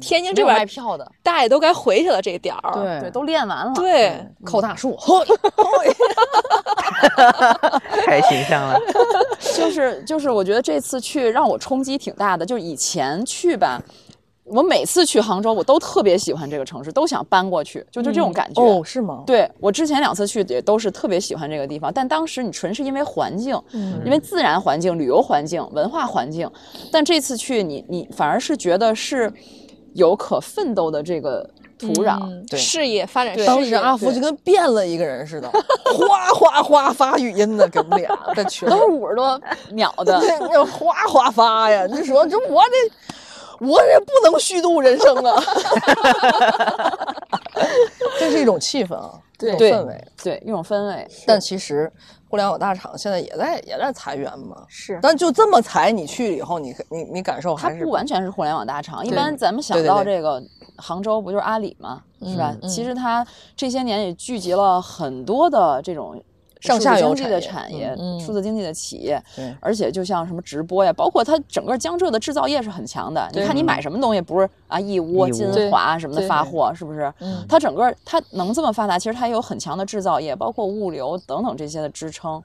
S2: 天津这边卖
S4: 票的，
S2: 大爷都该回去了，这点儿。
S3: 对
S4: 对，都练完了。
S2: 对，
S3: 扣大树，嘿，*laughs*
S5: 太形象了。
S4: 就是就是，我觉得这次去让我冲击挺大的。就是以前去吧，我每次去杭州，我都特别喜欢这个城市，都想搬过去，就就这种感觉。
S3: 哦，是吗？
S4: 对我之前两次去也都是特别喜欢这个地方，但当时你纯是因为环境，
S2: 嗯
S4: 因为自然环境、旅游环境、文化环境，但这次去你你反而是觉得是有可奋斗的这个土壤。
S2: 嗯
S3: 对
S2: 事业发展
S4: 对
S2: 事业，
S3: 当时阿福就跟变了一个人似的，哗哗哗发语音呢，给我们俩在群
S4: 都是五十多秒的，*laughs*
S3: 对，那哗哗发呀！你说这我这我也不能虚度人生啊！*laughs* 这是一种气氛啊，一种氛围。
S4: 对一种氛围。
S3: 但其实互联网大厂现在也在也在裁员嘛，
S2: 是
S3: 但就这么裁，你去了以后，你你你感受
S4: 它
S3: 还是
S4: 不完全是互联网大厂，一般咱们想到这个杭州不就是阿里嘛，是吧？
S3: 嗯
S4: 其实它这些年也聚集了很多的这种
S3: 上下游
S4: 数字经济的
S3: 产
S4: 产业、数字经济的企业，而且就像什么直播呀，包括它整个江浙的制造业是很强的。你看你买什么东西，不是啊义乌、金华什么的发货，是不是？
S3: 嗯
S4: 它整个它能这么发达，其实它也有很强的制造业，包括物流等等这些的支撑。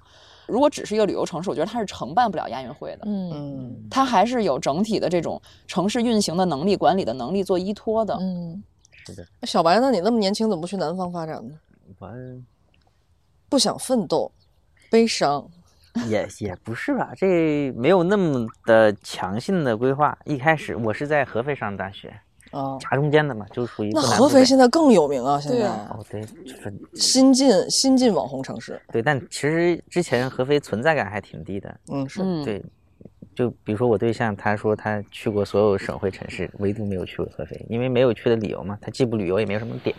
S4: 如果只是一个旅游城市，我觉得它是承办不了亚运会的。
S2: 嗯
S3: 嗯
S4: 它还是有整体的这种城市运行的能力、管理的能力做依托的。
S2: 嗯，是的
S3: 小白那？你那么年轻，怎么不去南方发展呢？
S5: 完
S3: 不想奋斗，悲伤。*laughs*
S5: 也也不是吧，这没有那么的强性的规划。一开始我是在合肥上大学，
S3: 啊，
S5: 夹中间的嘛，就属于
S3: 合肥现在更有名啊！现在
S2: 对啊
S5: 哦对，分
S3: 新晋新晋网红城市，
S5: 对，但其实之前合肥存在感还挺低的。
S3: 嗯是，
S4: 嗯，
S5: 对，就比如说我对象，他说他去过所有省会城市，唯独没有去过合肥，因为没有去的理由嘛，他既不旅游也没有什么点。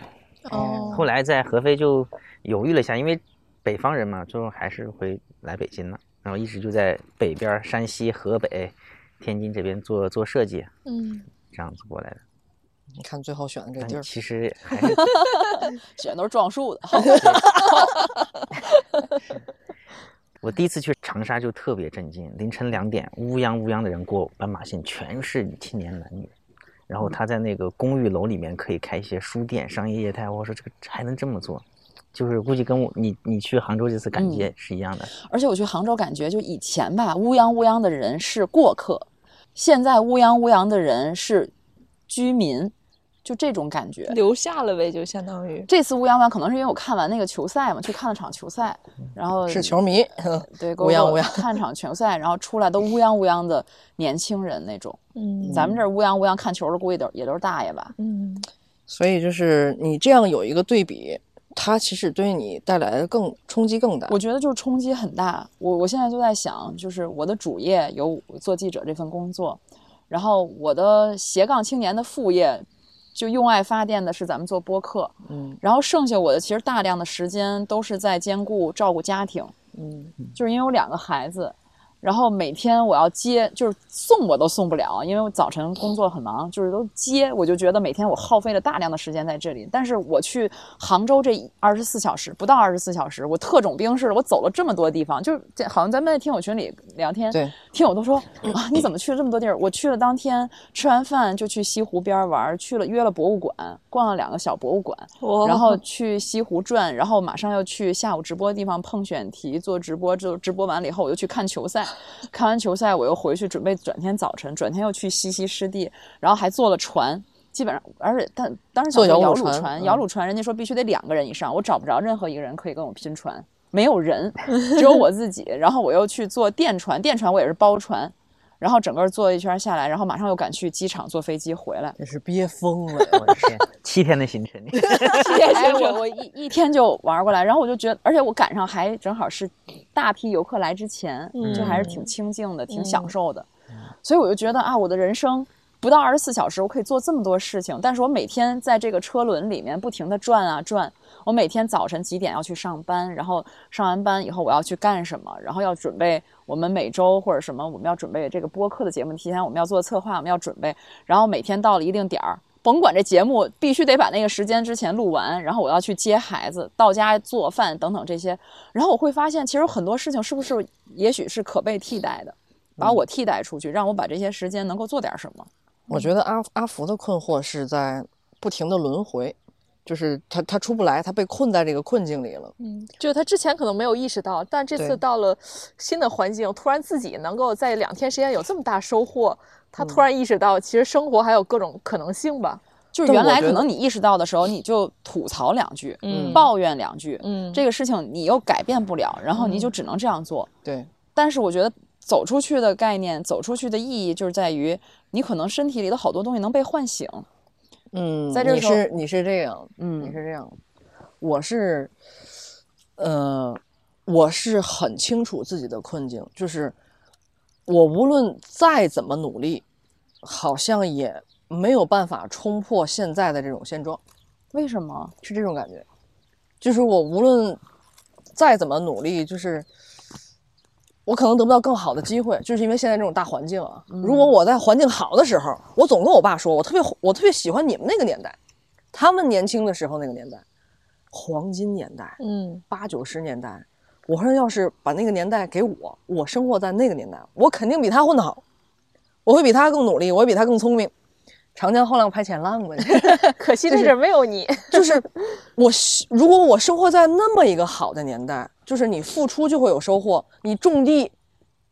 S2: 哦，
S5: 后来在合肥就犹豫了一下，因为北方人嘛，最后还是回来北京了，然后一直就在北边儿山西、河北、天津这边做做设计，
S2: 嗯，
S5: 这样子过来的。
S3: 你看最后选的这地儿，
S5: 其实还是 *laughs*
S4: 选都是撞树的。*laughs*
S5: 我第一次去长沙就特别震惊，凌晨两点，乌泱乌泱的人过斑马线，全是青年男女。然后他在那个公寓楼里面可以开一些书店、商业业态，我说这个还能这么做，就是估计跟我你你去杭州这次感觉是一样的。
S4: 而且我去杭州，感觉就以前吧，乌泱乌泱的人是过客，现在乌泱乌泱的人是居民，就这种感觉。
S2: 留下了呗，就相当于
S4: 这次乌泱乌泱可能是因为我看完那个球赛嘛，去看了场球赛，*laughs* 然后
S3: 是球迷，
S4: 对，*laughs*
S3: 乌泱乌泱 *laughs*
S4: 看场球赛，然后出来都乌泱乌泱的年轻人那种。
S2: 嗯
S4: 咱们这儿乌泱乌泱看球的，估计都也都是大爷吧。
S2: 嗯
S3: 所以就是你这样有一个对比，它其实对你带来的更冲击更大。
S4: 我觉得就是冲击很大。我我现在就在想，就是我的主业有做记者这份工作，然后我的斜杠青年的副业，就用爱发电的是咱们做播客，
S3: 嗯
S4: 然后剩下我的其实大量的时间都是在兼顾照顾家庭，
S3: 嗯
S4: 就是因为有两个孩子。然后每天我要接，就是送我都送不了，因为我早晨工作很忙，就是都接，我就觉得每天我耗费了大量的时间在这里。但是我去杭州这二十四小时不到二十四小时，我特种兵似的，我走了这么多地方，就是这好像咱们在听友群里聊天，
S3: 对，
S4: 听友都说啊，你怎么去了这么多地儿？我去了当天吃完饭就去西湖边玩，去了约了博物馆，逛了两个小博物馆，
S2: 哇 *laughs*
S4: 然后去西湖转，然后马上要去下午直播的地方碰选题做直播，就直播完了以后我又去看球赛，*laughs* 看完球赛我又回去准备转天早晨，转天又去西溪湿地，然后还坐了船。基本上，而且但当时想
S3: 坐摇
S4: 橹
S3: 橹船
S4: 摇橹船，人家说必须得两个人以上，我找不着任何一个人可以跟我拼船，没有人，*laughs* 只有我自己。然后我又去坐电船，电船我也是包船，然后整个坐一圈下来，然后马上又赶去机场坐飞机回来。
S3: 这是憋疯了！
S5: 我的天，*laughs* 七天的行程，七天 *laughs*
S4: 哎，我我一一天就玩过来，然后我就觉得，而且我赶上还正好是大批游客来之前，就还是挺清静的，挺享受的，所以我就觉得啊，我的人生不到二十四小时，我可以做这么多事情，但是我每天在这个车轮里面不停的转啊转，我每天早晨几点要去上班，然后上完班以后我要去干什么，然后要准备我们每周或者什么我们要准备这个播客的节目，提前我们要做策划，我们要准备，然后每天到了一定点儿。甭管这节目必须得把那个时间之前录完，然后我要去接孩子，到家做饭等等这些，然后我会发现，其实很多事情是不是也许是可被替代的，把我替代出去，让我把这些时间能够做点什么。
S3: 我觉得阿阿福的困惑是在不停的轮回，就是他他出不来，他被困在这个困境里了。
S2: 嗯，就他之前可能没有意识到，但这次到了新的环境，突然自己能够在两天时间有这么大收获，他突然意识到，其实生活还有各种可能性吧。
S4: 就是原来可能你意识到的时候，你就吐槽两句，
S2: 嗯
S4: 抱怨两句，
S2: 嗯
S4: 这个事情你又改变不了，然后你就只能这样做。
S3: 对，
S4: 但是我觉得走出去的概念，走出去的意义就是在于你可能身体里的好多东西能被唤醒。
S3: 嗯，
S4: 在这时候
S3: 你是你是这样，
S4: 嗯
S3: 你是这样，我是，呃，我是很清楚自己的困境，就是我无论再怎么努力，好像也没有办法冲破现在的这种现状，
S4: 为什么？
S3: 是这种感觉，就是我无论再怎么努力，就是。我可能得不到更好的机会，就是因为现在这种大环境啊。如果我在环境好的时候，我总跟我爸说，我特别我特别喜欢你们那个年代，他们年轻的时候那个年代，黄金年代，
S2: 嗯
S3: 八九十年代。我说，要是把那个年代给我，我生活在那个年代，我肯定比他混得好，我会比他更努力，我会比他更聪明。长江后浪拍前浪嘛，*laughs*
S2: 可惜那阵没有你。
S3: 就是我如果我生活在那么一个好的年代，就是你付出就会有收获，你种地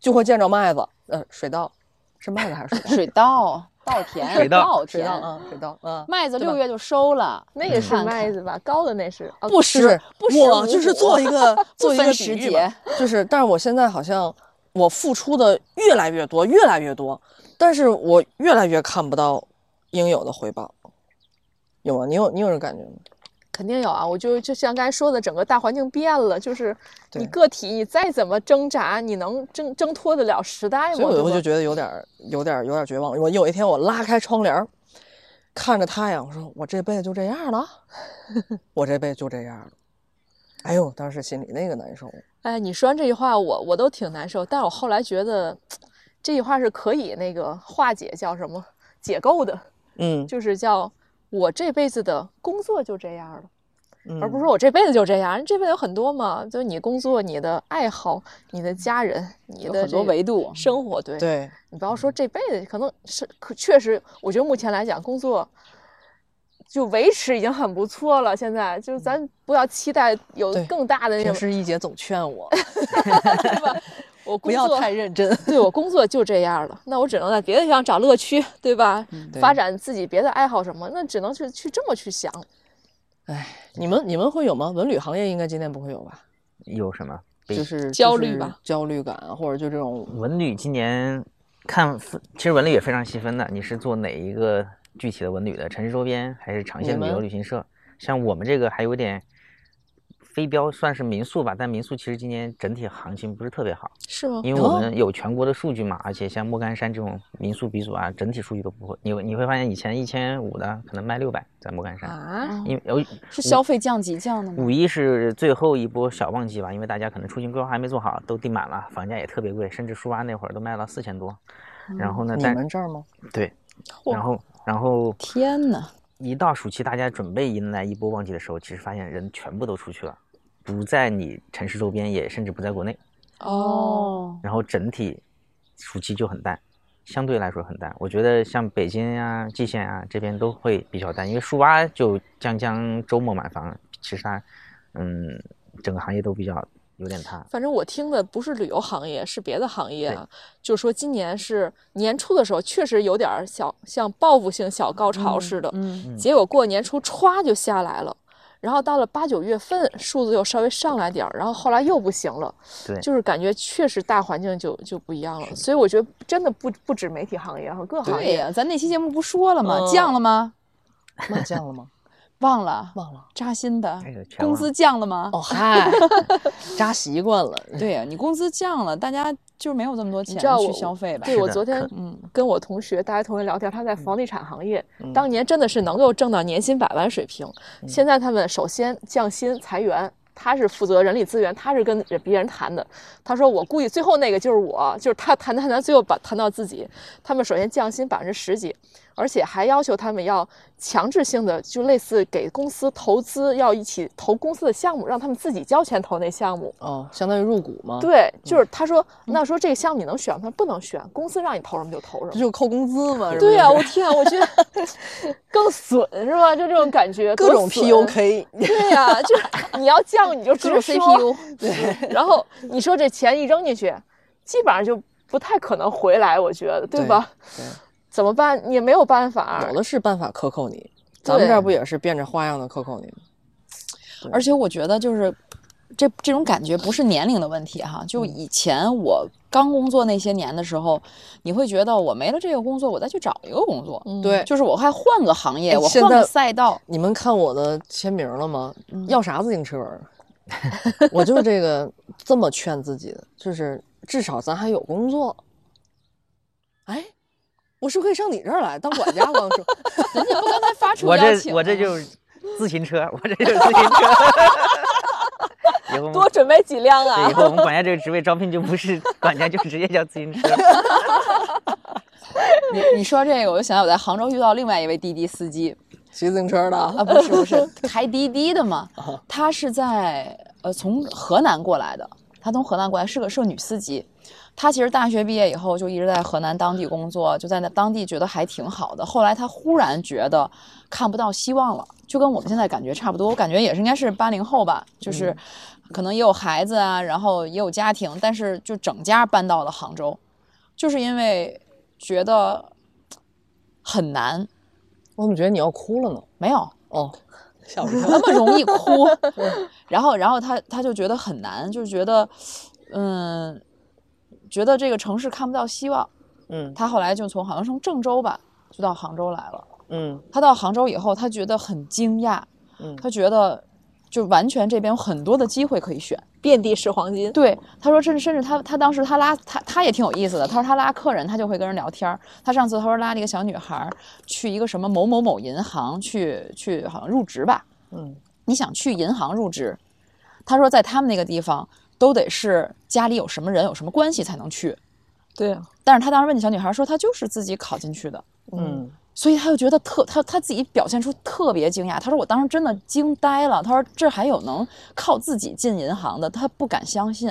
S3: 就会见着麦子，呃，水稻是麦子还是水 *laughs* 稻？
S4: 水稻、稻田、
S5: 水稻
S4: 稻田
S3: 水稻啊，水稻啊，
S4: 麦子六月就收了，
S2: 那个是麦子吧？高的那是啊
S3: 不
S4: 是不是
S3: 我就是做一个做一个
S4: 分
S3: 比喻
S4: 时节
S3: 吧，就是，但是我现在好像我付出的越来越多，越来越多，但是我越来越看不到应有的回报，有吗？你有你有这感觉吗？
S2: 肯定有啊！我就就像刚才说的，整个大环境变了，就是你个体你再怎么挣扎，你能挣挣脱得了时代吗？
S3: 所以我我就觉得有点有点有点绝望。我有一天我拉开窗帘，看着太阳，我说我这辈子就这样了，*laughs* 我这辈子就这样了。哎呦，当时心里那个难受。
S2: 哎，你说完这句话，我我都挺难受。但我后来觉得，这句话是可以那个化解，叫什么解构的，
S3: 嗯，
S2: 就是叫我这辈子的工作就这样了，
S3: 嗯
S2: 而不是说我这辈子就这样。这辈子有很多嘛，就是你工作、你的爱好、你的家人、你
S4: 有很多维度。
S2: 生活，对
S3: 对，
S2: 你不要说这辈子，可能是可确实，我觉得目前来讲，工作就维持已经很不错了。现在就是咱不要期待有更大的那
S3: 平
S2: 种，
S3: 时一姐总劝我
S2: 对吧？*laughs* 我
S3: 不要
S2: 工作
S3: 太认真。
S2: 对我工作就这样了，那我只能在别的地方找乐趣，对吧？
S3: 对
S2: 发展自己别的爱好什么，那只能去去这么去想。
S3: 哎，你们你们会有吗？文旅行业应该今年不会有吧？
S5: 有什么？
S3: 就是
S2: 焦虑吧
S3: 焦虑感，啊或者就这种
S5: 文旅今年看分，其实文旅也非常细分的。你是做哪一个具体的文旅的？城市周边还是长线旅游旅行社？像我们这个还有点非标，算是民宿吧，但民宿其实今年整体行情不是特别好，
S2: 是吗？
S5: 因为我们有全国的数据嘛，而且像莫干山这种民宿鼻祖啊，整体数据都不会。你你会发现以前一千五的可能卖六百，在莫干山，
S2: 啊，
S5: 因为有
S4: 是消费降级降的吗？
S5: 五一是最后一波小旺季吧，因为大家可能出行规划还没做好，都订满了，房价也特别贵，甚至书吧那会儿都卖到四千多。然后呢，
S3: 你
S5: 但
S3: 们这儿吗？
S5: 对，然后然后
S4: 天哪！
S5: 一到暑期，大家准备迎来一波旺季的时候，其实发现人全部都出去了，不在你城市周边，也甚至不在国内，
S4: 哦，
S5: 然后整体暑期就很淡，相对来说很淡。我觉得像北京啊、蓟县啊这边都会比较淡，因为树蛙就将将周末满房，其实它嗯整个行业都比较有点塌。
S2: 反正我听的不是旅游行业，是别的行业啊。就是说今年是年初的时候，确实有点儿小像报复性小高潮似的，
S4: 嗯，
S2: 结果过年初歘就下来了。然后到了八九月份，数字又稍微上来点儿，然后后来又不行了，
S5: 对
S2: 就是感觉确实大环境就就不一样了。所以我觉得真的不不止媒体行业，和各行业。
S4: 对呀，咱那期节目不说了吗？
S3: 嗯
S4: 降了吗？*laughs*
S3: 那降了吗？
S4: 忘了，
S3: 忘了。
S4: 扎心的工资降了吗？
S3: 哦嗨，*laughs* 扎习惯了。
S4: 对呀，你工资降了，大家就是没有这么多钱去
S2: 知道我
S4: 消费吧？
S2: 对我昨天
S4: 嗯，
S2: 跟我同学，大学同学聊天，他在房地产行业，当年真的是能够挣到年薪百万水平。现在他们首先降薪裁员，他是负责人力资源，他是跟别人谈的。他说我估计最后那个就是我，就是他谈谈谈，最后把谈到自己。他们首先降薪百分之十几，而且还要求他们要强制性的，就类似给公司投资，要一起投公司的项目，让他们自己交钱投那项目。
S3: 哦，相当于入股吗？，
S2: 对，就是他说，那说这个项目你能选吗？不能选，公司让你投什么就投什么
S3: 这。就扣工资嘛。
S2: 对呀、
S3: 是
S2: 我天啊，我觉得 *laughs* 更损是吧？就这种感觉，
S3: 各种 PUK。
S2: 对呀、就你要降你就 *laughs* 直
S4: 各种
S2: 接说
S4: CPU，
S2: 对，然后你说这钱一扔进去，基本上就不太可能回来，我觉得，对吧？
S3: 对
S2: 怎么办？也没有办法。
S3: 有的是办法克扣你，咱们这儿不也是变着花样的克扣你吗？
S4: 而且我觉得就是这这种感觉不是年龄的问题哈，就以前我刚工作那些年的时候，你会觉得我没了这个工作，我再去找一个工作，
S3: 对，
S4: 就是我还换个行业，我换个赛道，
S3: 你们看我的签名了吗？要啥自行车儿？*laughs* 我就这个这么劝自己的，就是至少咱还有工作。哎，我是不是可以上你这儿来当管家？我刚说，*laughs*
S4: 人家不刚才发出
S5: 我
S4: 邀请
S5: 这我这就是自行车，我这就是自行车。以后
S2: 多准备几辆
S5: 对，
S2: 啊
S5: 以！后我们管家这个职位招聘就不是管家，就直接叫自行车。*laughs*
S4: 你你说这个，我就想起我在杭州遇到另外一位滴滴司机 *laughs*
S3: 骑自行车的
S4: 啊，不是不是开滴滴的嘛，他是在呃从河南过来的，他从河南过来是个是个女司机。她其实大学毕业以后就一直在河南当地工作，就在那当地觉得还挺好的。后来他忽然觉得看不到希望了，就跟我们现在感觉差不多。我感觉也是应该是八零后吧，就是可能也有孩子啊，然后也有家庭，但是就整家搬到了杭州，就是因为觉得很难，
S3: 我怎么觉得你要哭了呢？
S4: 没有
S3: 哦，*laughs* 吓我一跳。
S4: 那么容易哭。*laughs* 然后，然后他他就觉得很难，就是觉得，嗯，觉得这个城市看不到希望。
S3: 嗯
S4: 他后来就从好像从郑州吧，就到杭州来了。
S3: 嗯
S4: 他到杭州以后，他觉得很惊讶，
S3: 嗯
S4: 他觉得就完全这边有很多的机会可以选。
S2: 遍地是黄金。
S4: 对，他说甚至甚至他他当时他拉他他也挺有意思的。他说他拉客人，他就会跟人聊天儿。他上次他说拉了一个小女孩儿去一个什么某某某银行去去好像入职吧，
S3: 嗯，
S4: 你想去银行入职，他说在他们那个地方都得是家里有什么人有什么关系才能去。
S2: 对啊，
S4: 但是他当时问那小女孩说，她就是自己考进去的，
S3: 嗯
S4: 所以他就觉得特他他自己表现出特别惊讶。他说我当时真的惊呆了。他说这还有能靠自己进银行的，他不敢相信。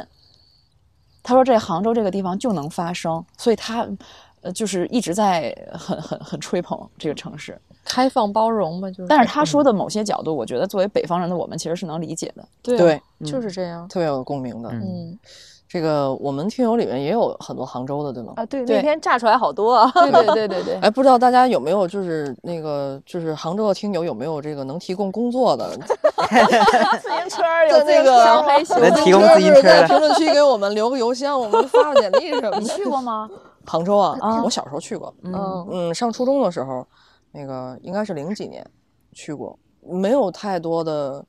S4: 他说这杭州这个地方就能发生，所以他呃就是一直在很很很吹捧这个城市。
S2: 开放包容嘛，就是。
S4: 但是他说的某些角度，我觉得作为北方人的我们其实是能理解的。
S2: 对啊
S3: 对，
S2: 就是这样。
S3: 特别有共鸣的。
S5: 嗯
S2: 嗯
S3: 这个我们听友里面也有很多杭州的，对吗？
S2: 啊，对，
S4: 对
S2: 那天炸出来好多啊。
S4: 对对对对对。
S3: 哎，不知道大家有没有就是那个就是杭州的听友有没有这个能提供工作的？*laughs*
S2: 自行车有
S3: 在那个
S2: 小黑熊
S5: 能提供自行车
S3: 在评论区给我们留个邮箱，我们发个简历什么
S4: 你。*laughs* 去过吗？
S3: 杭州啊，
S4: 啊
S3: 我小时候去过，
S2: 嗯，
S3: 嗯，上初中的时候，那个应该是零几年去过，没有太多的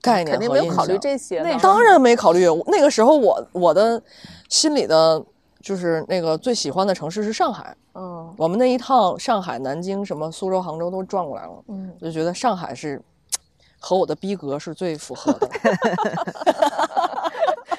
S3: 概念
S2: 肯定没有考虑这些呢。
S4: 那
S3: 当然没考虑。那个时候我我的心里的就是那个最喜欢的城市是上海。
S2: 嗯
S3: 我们那一趟上海、南京、什么苏州、杭州都转过来了，
S2: 嗯，
S3: 就觉得上海是 *tsk* 和我的逼格是最符合的。*laughs*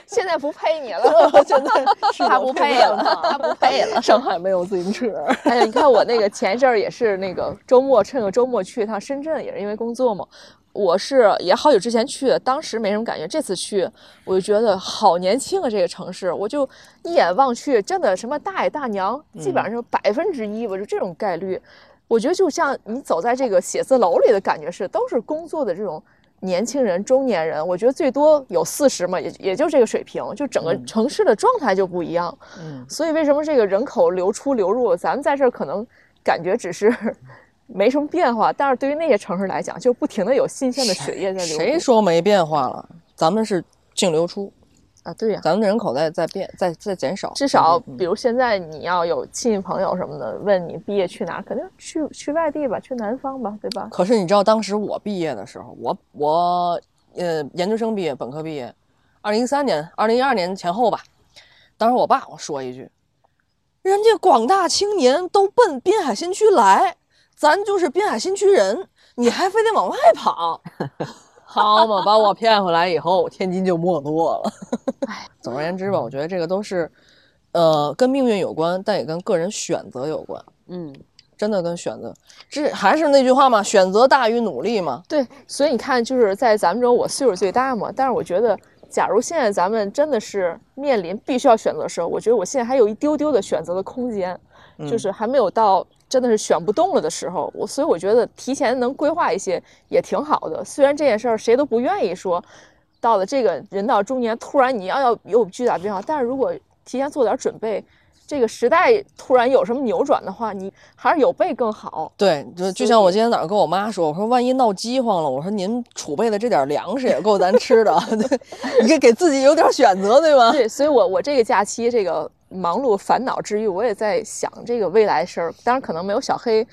S2: 现在不配你了，
S3: 真的是
S4: 他不配了，他不配了。
S3: 上海没有自行车。*laughs*
S2: 哎呀，你看我那个前一阵儿也是那个周末趁个周末去一趟深圳，也是因为工作嘛。我是也好久之前去的，当时没什么感觉，这次去我就觉得好年轻啊，这个城市，我就一眼望去，真的什么大爷大娘，基本上是百分之一，我就这种概率，我觉得就像你走在这个写字楼里的感觉是，都是工作的这种年轻人、中年人，我觉得最多有四十嘛，也也就这个水平，就整个城市的状态就不一样。
S3: 嗯，
S2: 所以为什么这个人口流出流入，咱们在这儿可能感觉只是 *laughs* 没什么变化，但是对于那些城市来讲，就不停的有新鲜的血液在流。
S3: 谁说没变化了？咱们是净流出，
S2: 啊？对呀、
S3: 咱们的人口在在变，在在减少。
S2: 至少
S3: 嗯
S2: 比如现在你要有亲戚朋友什么的，问你毕业去哪，肯定去去外地吧，去南方吧，对吧？
S3: 可是你知道，当时我毕业的时候，我我呃研究生毕业，本科毕业，二零一三年、二零一二年前后吧。当时我爸我说一句：“人家广大青年都奔滨海新区来，咱就是滨海新区人，你还非得往外跑。”好嘛，把我骗回来以后，天津就没落了。哎，总而言之吧，我觉得这个都是，呃，跟命运有关，但也跟个人选择有关。
S4: 嗯，
S3: 真的跟选择，这还是那句话嘛，选择大于努力嘛。
S2: 对，所以你看，就是在咱们中，我岁数最大嘛，但是我觉得，假如现在咱们真的是面临必须要选择的时候，我觉得我现在还有一丢丢的选择的空间，就是还没有到真的是选不动了的时候。我所以我觉得提前能规划一些也挺好的。虽然这件事儿谁都不愿意说，到了这个人到中年，突然你要要有巨大变化，但是如果提前做点准备。这个时代突然有什么扭转的话，你还是有备更好。
S3: 对，就就像我今天早上跟我妈说，我说万一闹饥荒了，我说您储备的这点粮食也够咱吃的，*laughs* 对你给给自己有点选择，对吗？
S2: 对，所以我我这个假期这个忙碌烦恼之余，我也在想这个未来事儿。当然，可能没有小黑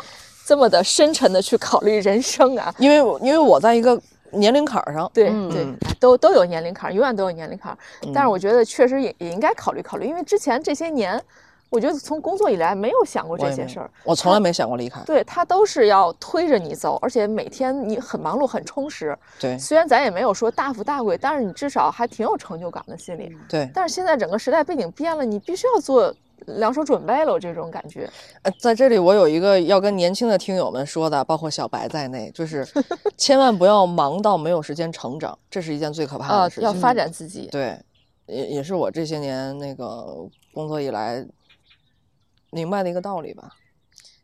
S2: 这么的深沉的去考虑人生啊。
S3: 因为因为我在一个年龄坎儿上，
S2: 对、
S4: 嗯
S2: 对，都都有年龄坎儿，永远都有年龄坎儿。但是我觉得确实也也应该考虑考虑，因为之前这些年，我觉得从工作以来没有想过这些事儿。
S3: 我从来没想过离开。
S2: 对他都是要推着你走，而且每天你很忙碌、很充实。
S3: 对
S2: 虽然咱也没有说大富大贵，但是你至少还挺有成就感的心理。
S3: 对，
S2: 但是现在整个时代背景变了，你必须要做两手准备了，这种感觉。
S3: 呃，在这里我有一个要跟年轻的听友们说的，包括小白在内，就是 *laughs* 千万不要忙到没有时间成长，这是一件最可怕
S2: 啊
S3: 的事，情。
S2: 要发展自己。
S3: 对，也也是我这些年那个工作以来明白的一个道理吧。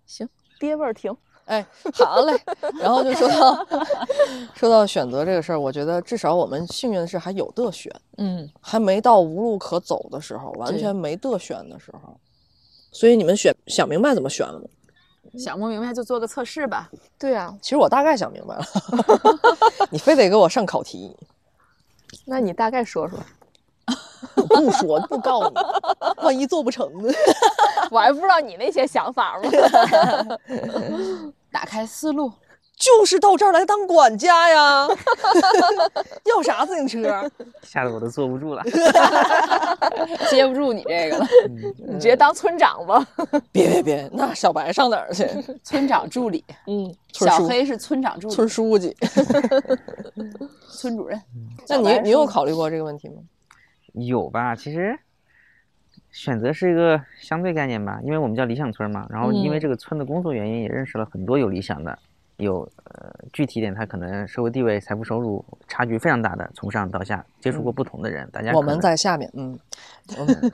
S2: 行，爹味儿停。
S3: 哎，好嘞。然后就说到 *laughs* 说到选择这个事儿，我觉得至少我们幸运的是还有的选，
S2: 嗯，
S3: 还没到无路可走的时候，完全没得选的时候。所以你们选想明白怎么选了吗？
S4: 想不明白就做个测试吧。
S2: 对啊，
S3: 其实我大概想明白了，*laughs* 你非得给我上考题，*laughs*
S2: 那你大概说说。
S3: 我不说不告诉你，万一做不成呢？
S2: 我还不知道你那些想法吗？*laughs*
S4: 打开思路，*laughs*
S3: 就是到这儿来当管家呀，*laughs* 要啥自行车？
S5: 吓得我都坐不住了。
S4: 接不住你这个了。
S2: 你直接当村长吧。
S3: 别别别，那小白上哪儿去？
S4: 村长助理，
S3: 嗯，
S4: 小黑是村长助理，
S3: 村书记。
S4: 村主任。
S3: 那你你有考虑过这个问题吗？
S5: 有吧？其实选择是一个相对概念吧，因为我们叫理想村嘛。然后因为
S3: 嗯
S5: 这个村的工作原因，也认识了很多有理想的，有呃具体一点，他可能社会地位、财富收入差距非常大的，从上到下接触过不同的人，大家
S3: 嗯我们在下面，嗯，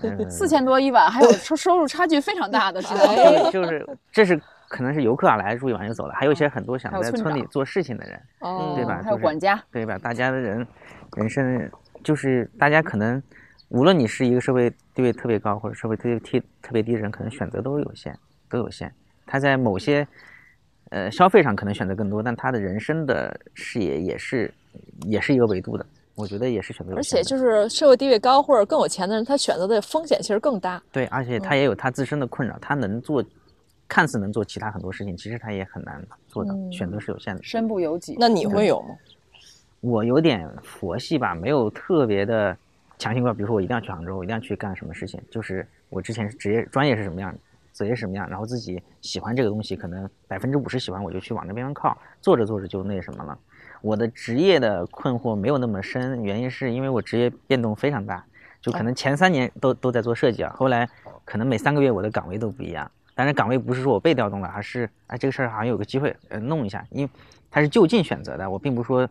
S5: 嗯 *laughs*
S4: 四千多一晚，还有收收入差距非常大的，知道吗？
S5: 就就是这是可能是游客啊来住一晚就走了，还有一些很多想在村里做事情的人，
S2: 哦
S5: 对吧？
S4: 还有
S5: 就是
S4: 管家，
S5: 对吧？大家的人人生就是大家可能，无论你是一个社会地位特别高或者社会地位特特别低的人，可能选择都有限，都有限。他在某些呃消费上可能选择更多，但他的人生的视野也是也是一个维度的。我觉得也是选择有
S2: 而且就是社会地位高或者更有钱的人，他选择的风险其实更大。
S5: 对，而且他也有他自身的困扰，他能做，看似能做其他很多事情，其实他也很难做到，选择是有限的。
S4: 身不由己。
S3: 那你会有吗？
S5: 我有点佛系吧，没有特别的强行规划。比如说，我一定要去杭州，我一定要去干什么事情。就是我之前是职业专业是什么样，职业是什么样，然后自己喜欢这个东西，可能百分之五十喜欢，我就去往那边靠。做着做着就那什么了。我的职业的困惑没有那么深，原因是因为我职业变动非常大，就可能前三年都都在做设计啊，后来可能每三个月我的岗位都不一样。当然，岗位不是说我被调动了，而是哎这个事儿好像有个机会呃弄一下，因为它是就近选择的，我并不是说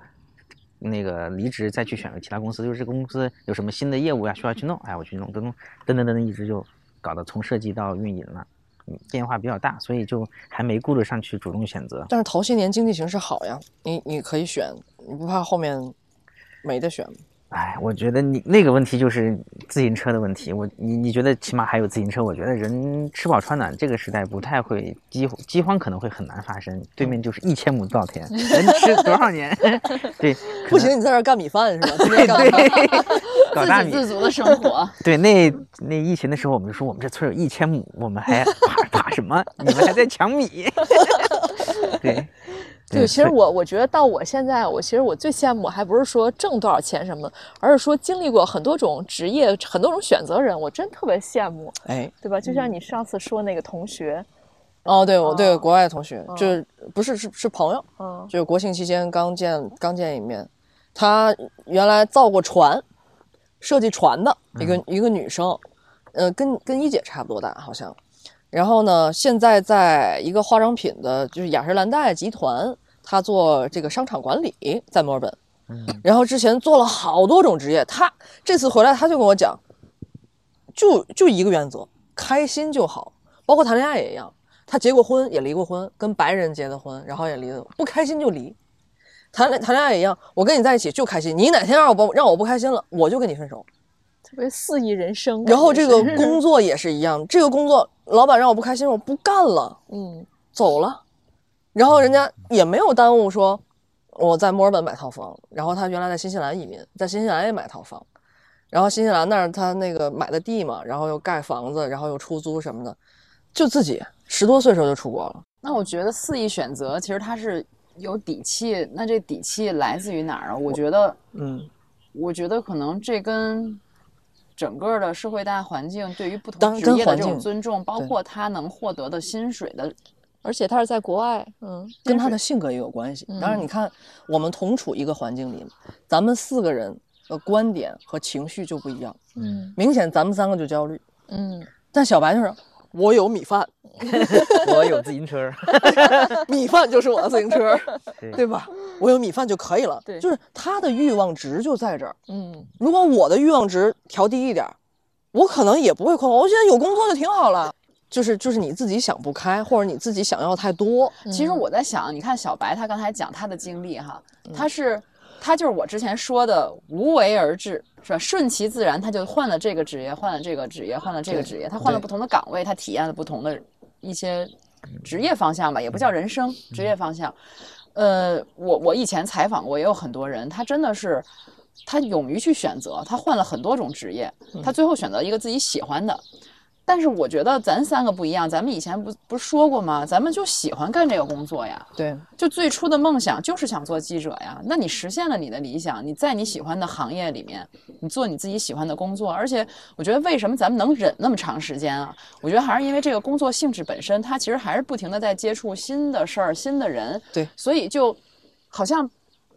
S5: 那个离职再去选个其他公司，就是这个公司有什么新的业务呀、需要去弄，哎，我去弄，等，等等等，一直就搞得从设计到运营了，变化比较大，所以就还没顾得上去主动选择。
S3: 但是头些年经济形势好呀，你你可以选，你不怕后面没得选吗？
S5: 哎，我觉得你那个问题就是自行车的问题。我你你觉得起码还有自行车，我觉得人吃饱穿暖这个时代不太会饥饥荒可能会很难发生。对面就是一千亩稻田，*laughs* 能吃多少年？*laughs* 对，
S3: 不行，你在这儿干米饭是吧？
S5: 对 *laughs* 搞
S4: 自
S5: 大米。
S4: 给自足的生活。
S5: 对，那那疫情的时候，我们就说我们这村有一千亩，我们还怕怕什么？你们还在抢米？对，
S2: 对，其实我我觉得到我现在，我其实我最羡慕还不是说挣多少钱什么的，而是说经历过很多种职业、很多种选择人，我真特别羡慕，
S3: 哎，
S2: 对吧？就像你上次说那个同学，
S3: 哦，对，我对
S2: 哦
S3: 国外的同学，
S2: 哦
S3: 就是不是是是朋友，
S2: 嗯
S3: 就是国庆期间刚见刚见一面，她原来造过船，设计船的一个、一个女生，呃，跟跟一姐差不多大好像。然后呢，现在在一个化妆品的，就是雅诗兰黛集团，她做这个商场管理，在墨尔本。嗯然后之前做了好多种职业，他这次回来，他就跟我讲，就就一个原则，开心就好。包括谈恋爱也一样，他结过婚，也离过婚，跟白人结的婚，然后也离了，不开心就离。谈恋谈恋爱也一样，我跟你在一起就开心，你哪天让我不让我不开心了，我就跟你分手。
S2: 特别肆意人生。
S3: 然后这个工作也是一样，这个工作老板让我不开心，我不干了，
S2: 嗯
S3: 走了。然后人家也没有耽误说我在墨尔本买套房，然后他原来在新西兰移民，在新西兰也买套房，然后新西兰那儿他那个买的地嘛，然后又盖房子，然后又出租什么的，就自己十多岁时候就出国了。
S4: 那我觉得肆意选择，其实他是有底气。那这底气来自于哪儿啊？我觉得，
S3: 嗯，
S4: 我觉得可能这跟整个的社会大环境对于不同职业的这种尊重，包括他能获得的薪水的，
S2: 而且他是在国外，嗯，
S3: 跟他的性格也有关系。当然，你看我们同处一个环境里，咱们四个人的观点和情绪就不一样。
S2: 嗯
S3: 明显咱们三个就焦虑，
S2: 嗯，
S3: 但小白就是我有米饭，*laughs*
S5: 我有自行车，*laughs* *laughs*
S3: 米饭就是我的自行车，
S5: 对
S3: 对吧？我有米饭就可以了。
S2: 对
S3: 就是他的欲望值就在这儿。
S2: 嗯，
S3: 如果我的欲望值调低一点儿，我可能也不会困惑。我现在有工作就挺好了。就是就是你自己想不开，或者你自己想要太多。
S4: 其实我在想，你看小白他刚才讲他的经历哈，
S3: 嗯
S4: 他是他就是我之前说的无为而治，是吧？顺其自然，他就换了这个职业，换了这个职业，换了这个职业，他换了不同的岗位，他体验了不同的一些职业方向吧，也不叫人生职业方向。呃，我我以前采访过也有很多人，他真的是他勇于去选择，他换了很多种职业，他最后选择一个自己喜欢的。但是我觉得咱三个不一样，咱们以前不不是说过吗？咱们就喜欢干这个工作呀，
S3: 对，
S4: 就最初的梦想就是想做记者呀。那你实现了你的理想，你在你喜欢的行业里面，你做你自己喜欢的工作。而且我觉得为什么咱们能忍那么长时间啊？我觉得还是因为这个工作性质本身，它其实还是不停的在接触新的事儿、新的人，
S3: 对
S4: 所以就好像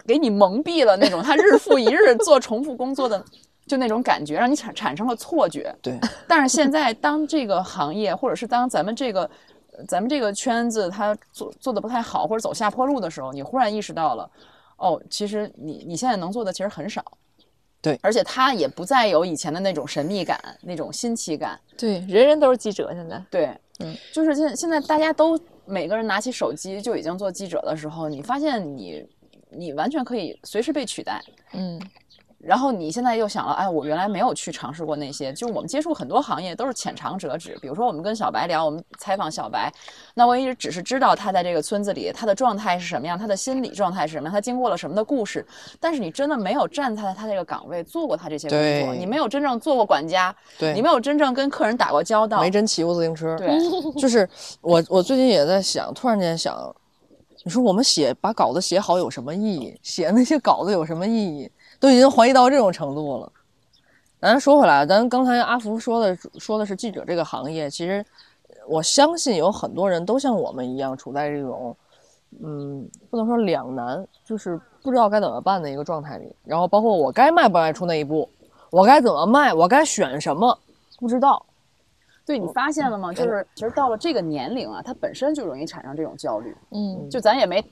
S4: 给你蒙蔽了那种他日复一日做重复工作的。就那种感觉，让你产产生了错觉。
S3: 对，
S4: 但是现在，当这个行业，或者是当咱们这个，呃咱们这个圈子，它做做的不太好，或者走下坡路的时候，你忽然意识到了，哦，其实你你现在能做的其实很少。
S3: 对
S4: 而且它也不再有以前的那种神秘感、那种新奇感。
S2: 对，人人都是记者，现在，
S4: 对，
S2: 嗯，
S4: 就是现现在大家都每个人拿起手机就已经做记者的时候，你发现你你完全可以随时被取代。
S2: 嗯
S4: 然后你现在又想了，哎，我原来没有去尝试过那些，就是我们接触很多行业都是浅尝辄止。比如说我们跟小白聊，我们采访小白，那我也只是知道他在这个村子里他的状态是什么样，他的心理状态是什么样，他经过了什么的故事。但是你真的没有站在他这个岗位做过他这些工作，你没有真正做过管家，
S3: 对
S4: 你没有真正跟客人打过交道，
S3: 没真骑过自行车。
S4: 对，
S3: 就是我我最近也在想，突然间想，你说我们写把稿子写好有什么意义？写那些稿子有什么意义？都已经怀疑到这种程度了。咱说回来，咱刚才阿福说的说的是记者这个行业，其实我相信有很多人都像我们一样处在这种，嗯，不能说两难，就是不知道该怎么办的一个状态里。然后包括我该迈不迈出那一步，我该怎么迈，我该选什么，不知道。
S4: 对你发现了吗？就是其实到了这个年龄啊，他本身就容易产生这种焦虑。
S2: 嗯
S4: 就咱也没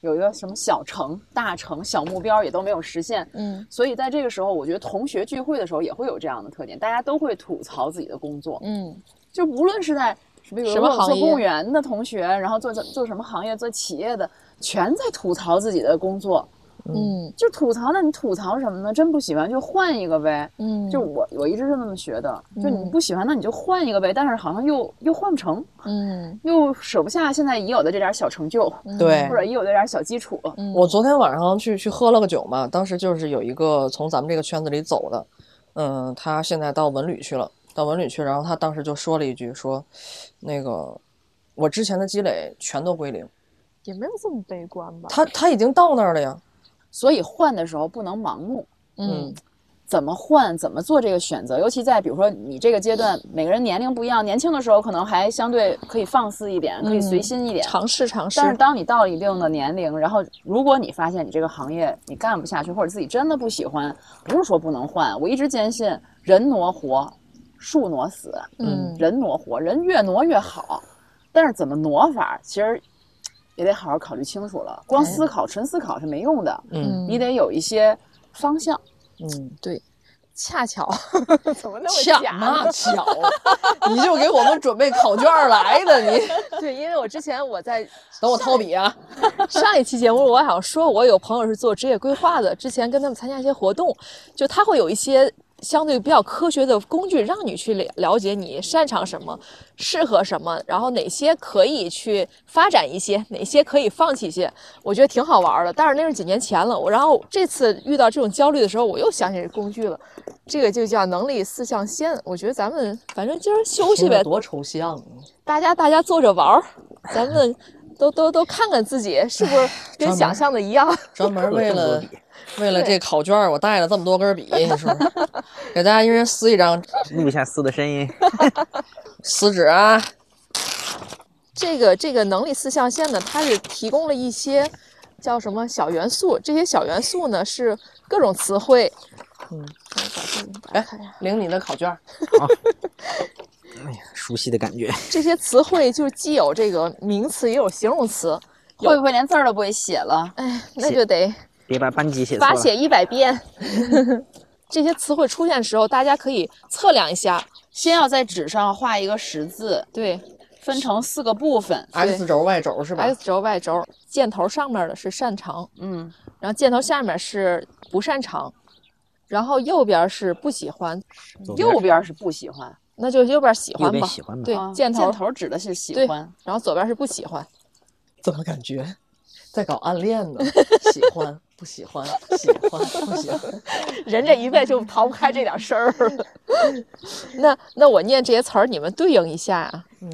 S4: 有一个什么小成、大成、小目标也都没有实现，
S2: 嗯。
S4: 所以在这个时候，我觉得同学聚会的时候也会有这样的特点，大家都会吐槽自己的工作，
S2: 嗯。
S4: 就无论是在
S2: 什么行业
S4: 做公务员的同学，然后做做做什么行业、做企业的，全在吐槽自己的工作。
S2: 嗯
S4: 就吐槽，那你吐槽什么呢？真不喜欢就换一个呗。
S2: 嗯，
S4: 就我我一直是那么学的，就你
S2: 嗯
S4: 不喜欢，那你就换一个呗。但是好像又又换不成，
S2: 嗯
S4: 又舍不下现在已有的这点小成就，
S3: 对
S4: 或者已有的这点小基础。
S2: 嗯
S3: 我昨天晚上去去喝了个酒嘛，当时就是有一个从咱们这个圈子里走的，嗯，他现在到文旅去了，到文旅去，然后他当时就说了一句说，那个我之前的积累全都归零，
S2: 也没有这么悲观吧？
S3: 他他已经到那儿了呀，
S4: 所以换的时候不能盲目，
S2: 嗯
S4: 怎么换，怎么做这个选择，尤其在比如说你这个阶段，每个人年龄不一样，年轻的时候可能还相对可以放肆一点，可以随心一点。
S2: 尝试尝试
S4: 但，是当你到了一定的年龄，然后如果你发现你这个行业你干不下去，或者自己真的不喜欢，不是说不能换。我一直坚信人挪活，树挪死，
S2: 嗯
S4: 人挪活，人越挪越好。但是怎么挪法，其实也得好好考虑清楚了。光思考、纯思考是没用的，
S3: 嗯
S4: 你得有一些方向。
S3: 嗯，对
S2: 恰巧 *laughs* 怎么那么
S3: 巧？巧，你就给我们准备考卷儿来的，你 *laughs*
S2: 对，因为我之前我在 *laughs*
S3: 等我掏笔啊，
S2: 上一期节目，我好像说，我有朋友是做职业规划的，之前跟他们参加一些活动，就他会有一些相对比较科学的工具，让你去了了解你擅长什么，适合什么，然后哪些可以去发展一些，哪些可以放弃一些，我觉得挺好玩的。但是那是几年前了，我然后这次遇到这种焦虑的时候，我又想起这工具了，这个就叫能力四象限。我觉得咱们反正今儿休息呗，
S3: 多抽象啊！
S2: 大家大家坐着玩儿，咱们都都都看看自己是不是跟想象的一样。
S3: 专门 *laughs* 为了为了这考卷儿，我带了这么多根笔，*laughs* 你说，给大家一人撕一张 *laughs*
S5: 录一下撕的声音。*laughs*
S3: 撕纸啊，
S2: 这个这个能力四象限呢，它是提供了一些叫什么小元素，这些小元素呢是各种词汇。
S3: 嗯，
S2: 我把这个打
S3: 来
S2: 开呀。
S3: 领你的考卷儿。
S5: 哎呀，熟悉的感觉。
S2: 这些词汇就既有这个名词，也有形容词。
S4: 会不会连字儿都不会写了？
S2: 哎，那就得
S5: 别把班级写错了。
S2: 罚写一百遍。*laughs* 这些词汇出现的时候，大家可以测量一下。
S4: 先要在纸上画一个十字，
S2: 对
S4: 分成四个部分。
S3: X 轴、Y 轴是吧
S2: ？，X 轴、Y 轴，箭头上面的是擅长，
S4: 嗯，
S2: 然后箭头下面是不擅长，然后右边是不喜欢，
S5: 边
S4: 右边是不喜欢，
S2: 那就右边喜欢吧。
S5: 边喜欢吧。
S2: 对
S4: 啊，
S2: 箭头
S4: 箭头指的是喜欢。
S2: 然后左边是不喜欢。
S3: 怎么感觉在搞暗恋呢？喜欢不喜欢？喜欢不喜欢？*laughs*
S2: 人这一辈就逃不开这点事儿。*laughs* 那那我念这些词儿，你们对应一下啊。
S3: 嗯，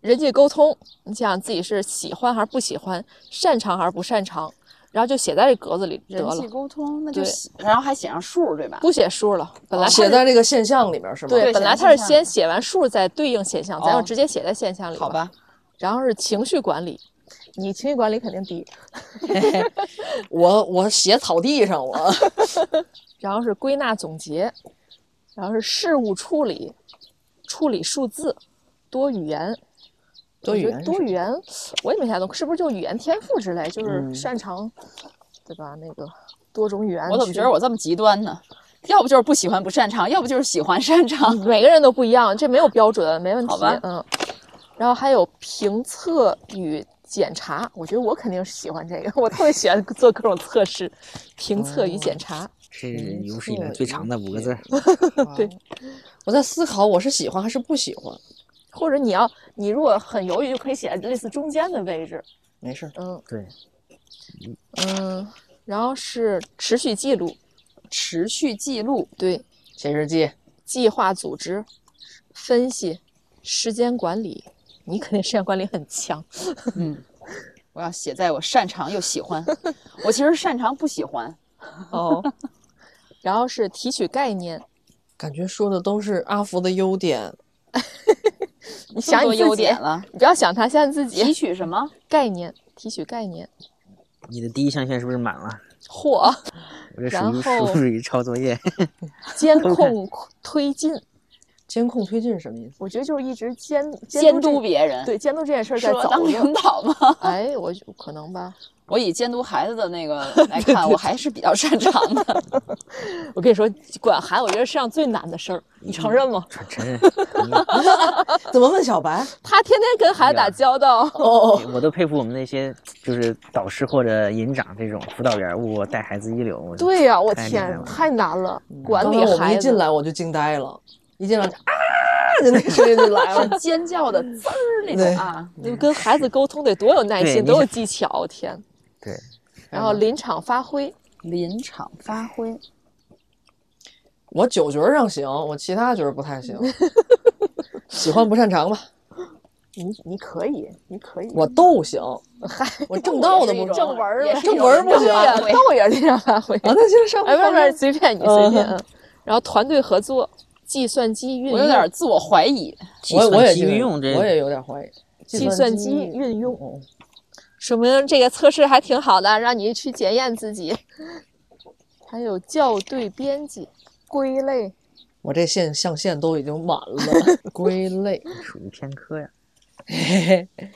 S2: 人际沟通，你想想自己是喜欢还是不喜欢，擅长还是不擅长，然后就写在这格子里得
S4: 人际
S2: 了，
S4: 沟通，那就写，然后还写上数，对吧？
S2: 不写数了。本来
S3: 写在这个现象里面是吗？
S2: 对，本来
S4: 写在现象
S2: 它是先写完数再对应现象，咱就
S4: 哦
S2: 直接写在现象里。
S4: 好。吧，
S2: 然后是情绪管理，你情绪管理肯定低。*laughs* *laughs*
S3: 我我写草地上我。*laughs*
S2: 然后是归纳总结，然后是事务处理，处理数字，多语言。
S3: 多语言
S2: 多语言，我也没太懂，是不是就语言天赋之类，就是
S3: 嗯
S2: 擅长，对吧？那个多种语言。
S4: 我怎么觉得我这么极端呢？要不就是不喜欢不擅长，要不就是喜欢擅长。
S2: 每个人都不一样，这没有标准，没问题。
S4: 好吧
S2: 嗯。然后还有评测与检查，我觉得我肯定是喜欢这个，我特别喜欢做各种测试，评测与检查。
S5: 是有史以来最长的五个字儿。
S2: 对，
S3: 我在思考我是喜欢还是不喜欢。
S2: 或者你要你如果很犹豫，就可以写在类似中间的位置。
S3: 没事，
S2: 嗯
S5: 对，
S2: 嗯，然后是持续记录，
S4: 持续记录，
S2: 对，
S3: 写日记。
S2: 计划组织、分析、时间管理，你肯定时间管理很强。*laughs*
S4: 嗯，我要写在我擅长又喜欢。我其实擅长不喜欢，
S2: 哦，然后是提取概念，
S3: 感觉说的都是阿福的优点，*laughs*
S2: 你想你优
S4: 点了。
S2: 你不要想他，想你自己
S4: 提取什么？
S2: 概念，提取概念。
S5: 你的第一象限是不是满了？
S2: 嚯，
S5: 我这
S2: 然
S5: 属于
S2: 后
S5: 属于抄作业。
S2: 监控推进，
S3: 监控推进是什么意思？
S2: 我觉得就是一直监
S4: 监督
S2: 这
S4: 别人，
S2: 对监督这件事儿在走。
S4: 领导吗？*laughs* *laughs*
S2: 哎，我就可能吧。
S4: 我以监督孩子的那个 *laughs* 来看，我还是比较擅长的。
S2: 我跟你说，管孩子，我觉得世上最难的事儿，你承认吗？
S5: 承认，
S3: 怎么问小白？
S2: 他天天跟孩子打交道，
S3: 哦，
S5: 我都佩服我们那些就是导师或者营长这种辅导员，我带孩子一流。
S2: 对呀、我天，太难了，管理孩子。
S3: 一进来我就惊呆了，一进来就啊，就那声音就来了。
S4: 尖叫的滋儿那种啊，
S2: 就跟孩子沟通得多有耐心，多有技巧，天！
S5: 对，
S2: 然后临场发挥，
S4: 临场发挥。
S3: 我九角上行，我其他角不太行。*laughs* 喜欢不擅长吧，
S2: 你你可以，你可以。
S3: 我逗行。
S2: 嗨，
S3: 我正道的不
S2: 正文
S3: 正文儿不行
S2: 对呀，都也是临场发挥。
S3: 啊，那就上
S2: 哎，不是不是，随便你随便。然后团队合作、计算机运用，
S4: 我有点自我怀疑，
S5: 计
S3: 我我
S5: 算机
S3: 也
S5: 运用这
S3: 我也有点怀疑。
S2: 计算
S3: 机
S2: 机运用，
S3: 嗯
S2: 说明这个测试还挺好的，让你去检验自己。*laughs* 还有校对编辑、归类，
S3: 我这线象限都已经满了。*laughs* 归类，
S5: 属于偏科呀。
S3: 嘿嘿，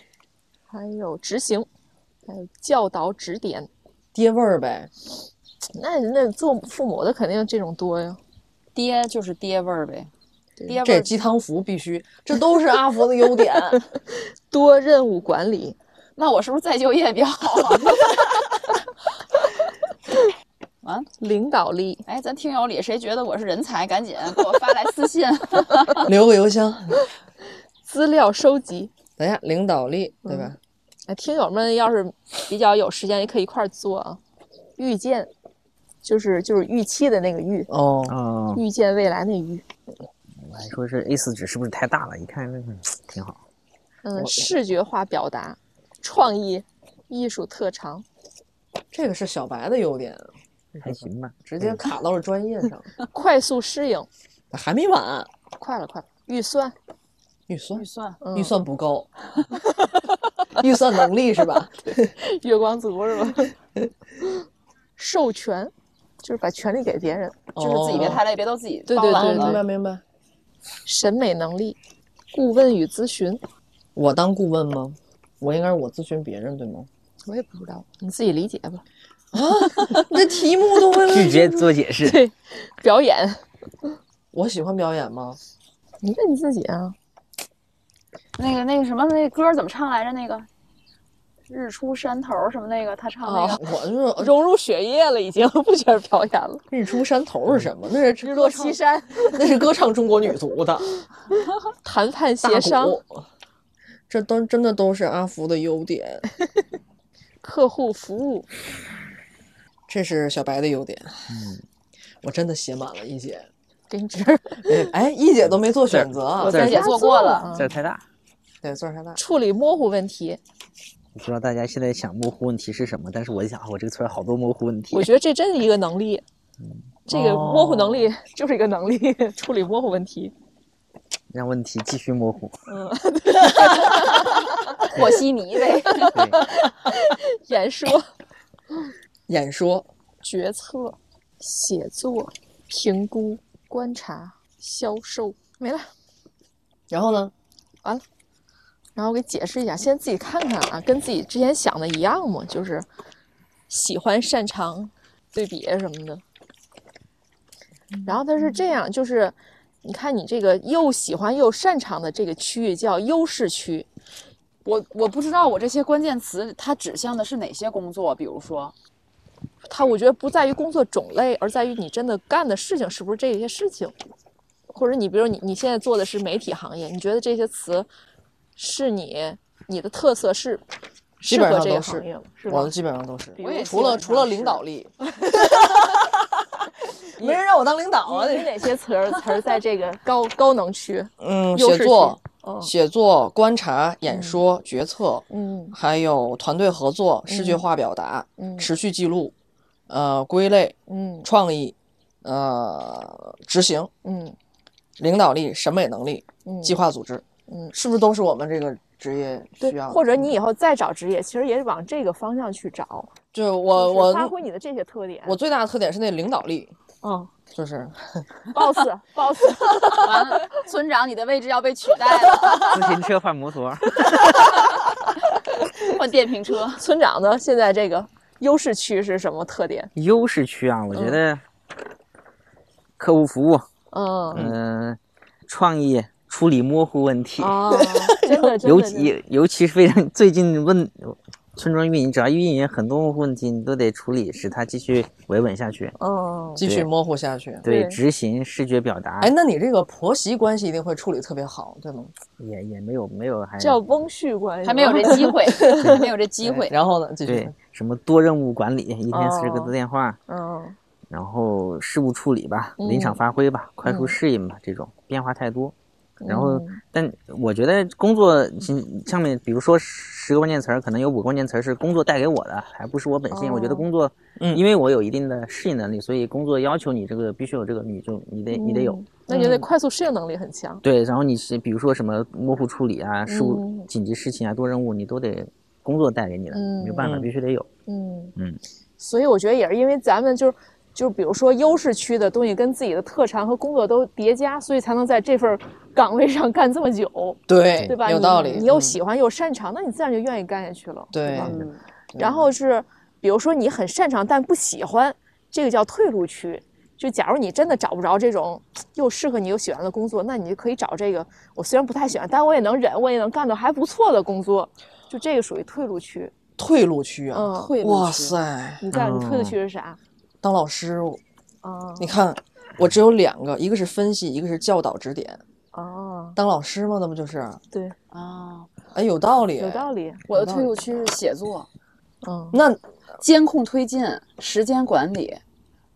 S2: 还有执行，还有教导指点。
S3: 爹味儿呗。
S2: 那那做父母的肯定这种多呀。
S4: 爹就是爹味儿呗，爹味
S3: 这鸡汤服必须，这都是阿福的优点。*laughs*
S2: 多任务管理，
S4: 那我是不是再就业比较好啊？*laughs* 完，
S2: 领导力，
S4: 哎，咱听友里谁觉得我是人才，赶紧给我发来私信。*laughs*
S3: 留个邮箱。
S2: 资料收集。
S3: 等一下，领导力对吧？
S2: 哎，听友们要是比较有时间，也可以一块儿做啊。遇见，就是就是预期的那个预，
S3: 哦，
S5: 哦，
S2: 预见未来那预。
S5: 我还说是 A 4纸是不是太大了？一看那个挺好。
S2: 嗯，视觉化表达，创意，艺术特长。
S3: 这个是小白的优点，
S5: 还行吧，
S3: 直接卡到了专业上。*laughs*
S2: 快速适应，
S3: 还没完，
S2: 快了快了。预算，
S3: 预算
S4: 预算
S2: 嗯
S3: 预算不够，*laughs* 预算能力是吧？*laughs*
S2: 月光族是吧？授权，就是把权利给别人。
S4: 就是自己别太累，别都自己
S2: 对对对
S3: 明白明白。
S2: 审美能力，顾问与咨询，
S3: 我当顾问吗？我应该是我咨询别人对吗？
S2: 我也不知道，你自己理解吧。*laughs*
S3: 你这题目都问 *laughs*
S5: 拒绝做解释。
S2: 对，表演，
S3: 我喜欢表演吗？
S2: 你问你自己啊。
S4: 那个那个什么那个歌怎么唱来着？那个日出山头什么那个，他唱那个、
S3: 我就是 *laughs*
S2: 融入血液了，已经不觉得表演了。
S3: 日出山头是什么？那是
S2: 日落西，山，
S3: 那是歌唱中国女足的 *laughs*
S2: 谈判协商，
S3: 这都真的都是阿福的优点，*laughs*
S2: 客户服务，
S3: 这是小白的优点。嗯，我真的写满了一姐。
S2: 给你纸，
S3: 哎，一姐都没做选择啊
S2: 我，
S5: 字儿
S2: 在家
S4: 也做过了
S5: 字儿太大。
S3: 对，字儿太大。
S2: 处理模糊问题。
S5: 我不知道大家现在想模糊问题是什么，但是我一想，啊我这个村儿好多模糊问题。
S2: 我觉得这真是一个能力，这个模糊能力 *laughs* 就是一个能力，处理模糊问题。*laughs*
S5: 让问题继续模糊。*laughs*
S4: 嗯和稀泥呗。
S2: 演说、
S3: 演说，
S2: 决策、写作、评估、观察、销售，没了。
S3: 然后呢？
S2: 然后我给解释一下，先自己看看啊，跟自己之前想的一样吗？就是喜欢、擅长、对比什么的。然后它是这样，就是你看你这个又喜欢又擅长的这个区域叫优势区，
S4: 我我不知道我这些关键词它指向的是哪些工作，比如说
S2: 它我觉得不在于工作种类，而在于你真的干的事情是不是这些事情，或者你比如你你现在做的是媒体行业，你觉得这些词是你你的特色是
S3: 基
S2: 适合这个
S3: 本上都是
S2: 行业吗？是
S3: 我的？基本上都是
S2: 我也，
S3: 除了除了领导力，*laughs* 没人让我当领导啊！
S2: 你哪些词儿词儿在这个 *laughs* 高高能区？
S3: 嗯，写作、
S2: 嗯
S3: 写作、观察、演说、决策，
S2: 嗯
S3: 还有团队合作、视觉化表达、
S2: 嗯
S3: 持续记录，呃，归类、
S2: 嗯
S3: 创意，呃，执行、
S2: 嗯
S3: 领导力、审美能力、
S2: 嗯，
S3: 计划组织，
S2: 嗯
S3: 是不是都是我们这个职业需要，
S2: 或者你以后再找职业，其实也是往这个方向去找。
S3: 就我我
S2: 发挥你的这些特点。
S3: 我最大的特点是那领导力，
S2: 嗯
S3: 就是
S2: ，boss *laughs* boss，*laughs*
S4: 完了，村长，你的位置要被取代了，*laughs*
S5: 自行车换摩托，
S4: 换电瓶车。
S2: 村长呢？现在这个优势区是什么特点？
S5: 优势区啊，我觉得客户服务，
S2: 嗯
S5: 嗯、创意处理模糊问题，*laughs*
S2: 啊，真的
S5: 尤其尤其是非常最近问村庄运营，只要运营很多问题，你都得处理，使它继续维稳下去。哦，
S3: 继续模糊下去。
S5: 对，
S2: 对。
S5: 执行视觉表达，
S3: 哎，那你这个婆媳关系一定会处理特别好，对吗？
S5: 也也没有没有还
S2: 叫翁婿关系，
S4: 还没有这机会，*laughs* 还没有这机会。
S3: 然后呢，继续。
S5: 对。什么多任务管理，一天四十个
S2: 哦。
S5: 字电话，
S2: 嗯。
S5: 然后事务处理吧，临场发挥吧，快速适应吧，这种变化太多。然后，但我觉得工作其上面，比如说十个关键词儿，可能有五个关键词儿是工作带给我的，还不是我本性。我觉得工作，
S3: 嗯
S5: 因为我有一定的适应能力，所以工作要求你这个必须有这个，你就你得你得有。
S2: 嗯那你得快速适应能力很强。
S5: 对，然后你是比如说什么模糊处理啊、事务
S2: 嗯
S5: 紧急事情啊、多任务，你都得工作带给你的，
S2: 嗯
S5: 没有办法，
S3: 嗯
S5: 必须得有。
S2: 嗯
S5: 嗯，
S2: 所以我觉得也是因为咱们就是就是比如说优势区的东西跟自己的特长和工作都叠加，所以才能在这份岗位上干这么久，*laughs*
S3: 对
S2: 对吧？
S3: 有道理。
S2: 你又
S3: 嗯
S2: 喜欢又擅长，那你自然就愿意干下去了，
S3: 对
S2: 然后是比如说你很擅长但不喜欢，这个叫退路区。就假如你真的找不着这种又适合你又喜欢的工作，那你就可以找这个我虽然不太喜欢，但我也能忍，我也能干到还不错的工作，就这个属于退路区。
S3: 退路区啊，
S2: 嗯，
S4: 退路
S3: 哇塞，
S2: 你知道你退路
S5: 哦
S2: 区是啥？
S3: 当老师，
S2: 啊
S3: 你看我只有两个，一个是分析，一个是教导指点。
S2: 啊，
S3: 当老师吗，那不就是？
S2: 对，
S4: 啊，
S3: 哎，有道理，
S2: 有道理。
S4: 我的退路区是写作、
S2: 嗯，
S3: 那
S4: 监控推进、时间管理、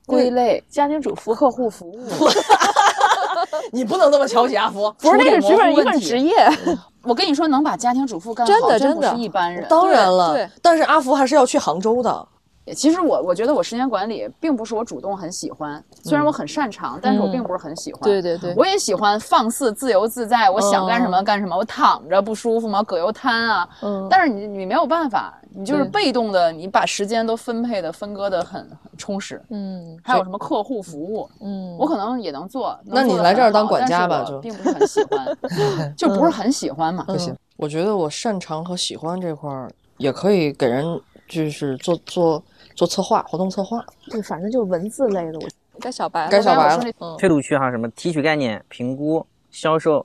S4: 归类、
S2: 家庭主妇
S4: 客户服务。*laughs*
S3: 你不能这么瞧不起阿福。*laughs*
S2: 不是那个
S4: 处
S2: 只是一份职业，*laughs*
S4: 我跟你说，能把家庭主妇干好，
S2: 真的
S4: 真不
S2: 真的
S4: 是一般人。
S3: 当然了，
S2: 对
S3: 但是阿福还是要去杭州的。
S4: 其实我我觉得我时间管理并不是我主动很喜欢，虽然我很擅长，但是我并不是很喜欢。
S2: 对对对
S4: 我也喜欢放肆、自由自在，我想干什么干什么。我躺着不舒服吗？葛优瘫啊。
S2: 嗯
S4: 但是你你没有办法，你就是被动的，你把时间都分配的分割的很很充实。
S2: 嗯
S4: 还有什么客户服务，
S2: 嗯，
S4: 我可能也能做。能
S3: 那你来这儿当管家吧就
S4: 并不是很喜欢，*laughs* 就不是很喜欢嘛。
S3: 不行，我觉得我擅长和喜欢这块儿也可以给人就是做做做策划，活动策划。
S2: 对，反正就文字类的，我该小白了，
S3: 该小白了
S2: 嗯，
S5: 退路区还有什么提取概念、评估、销售、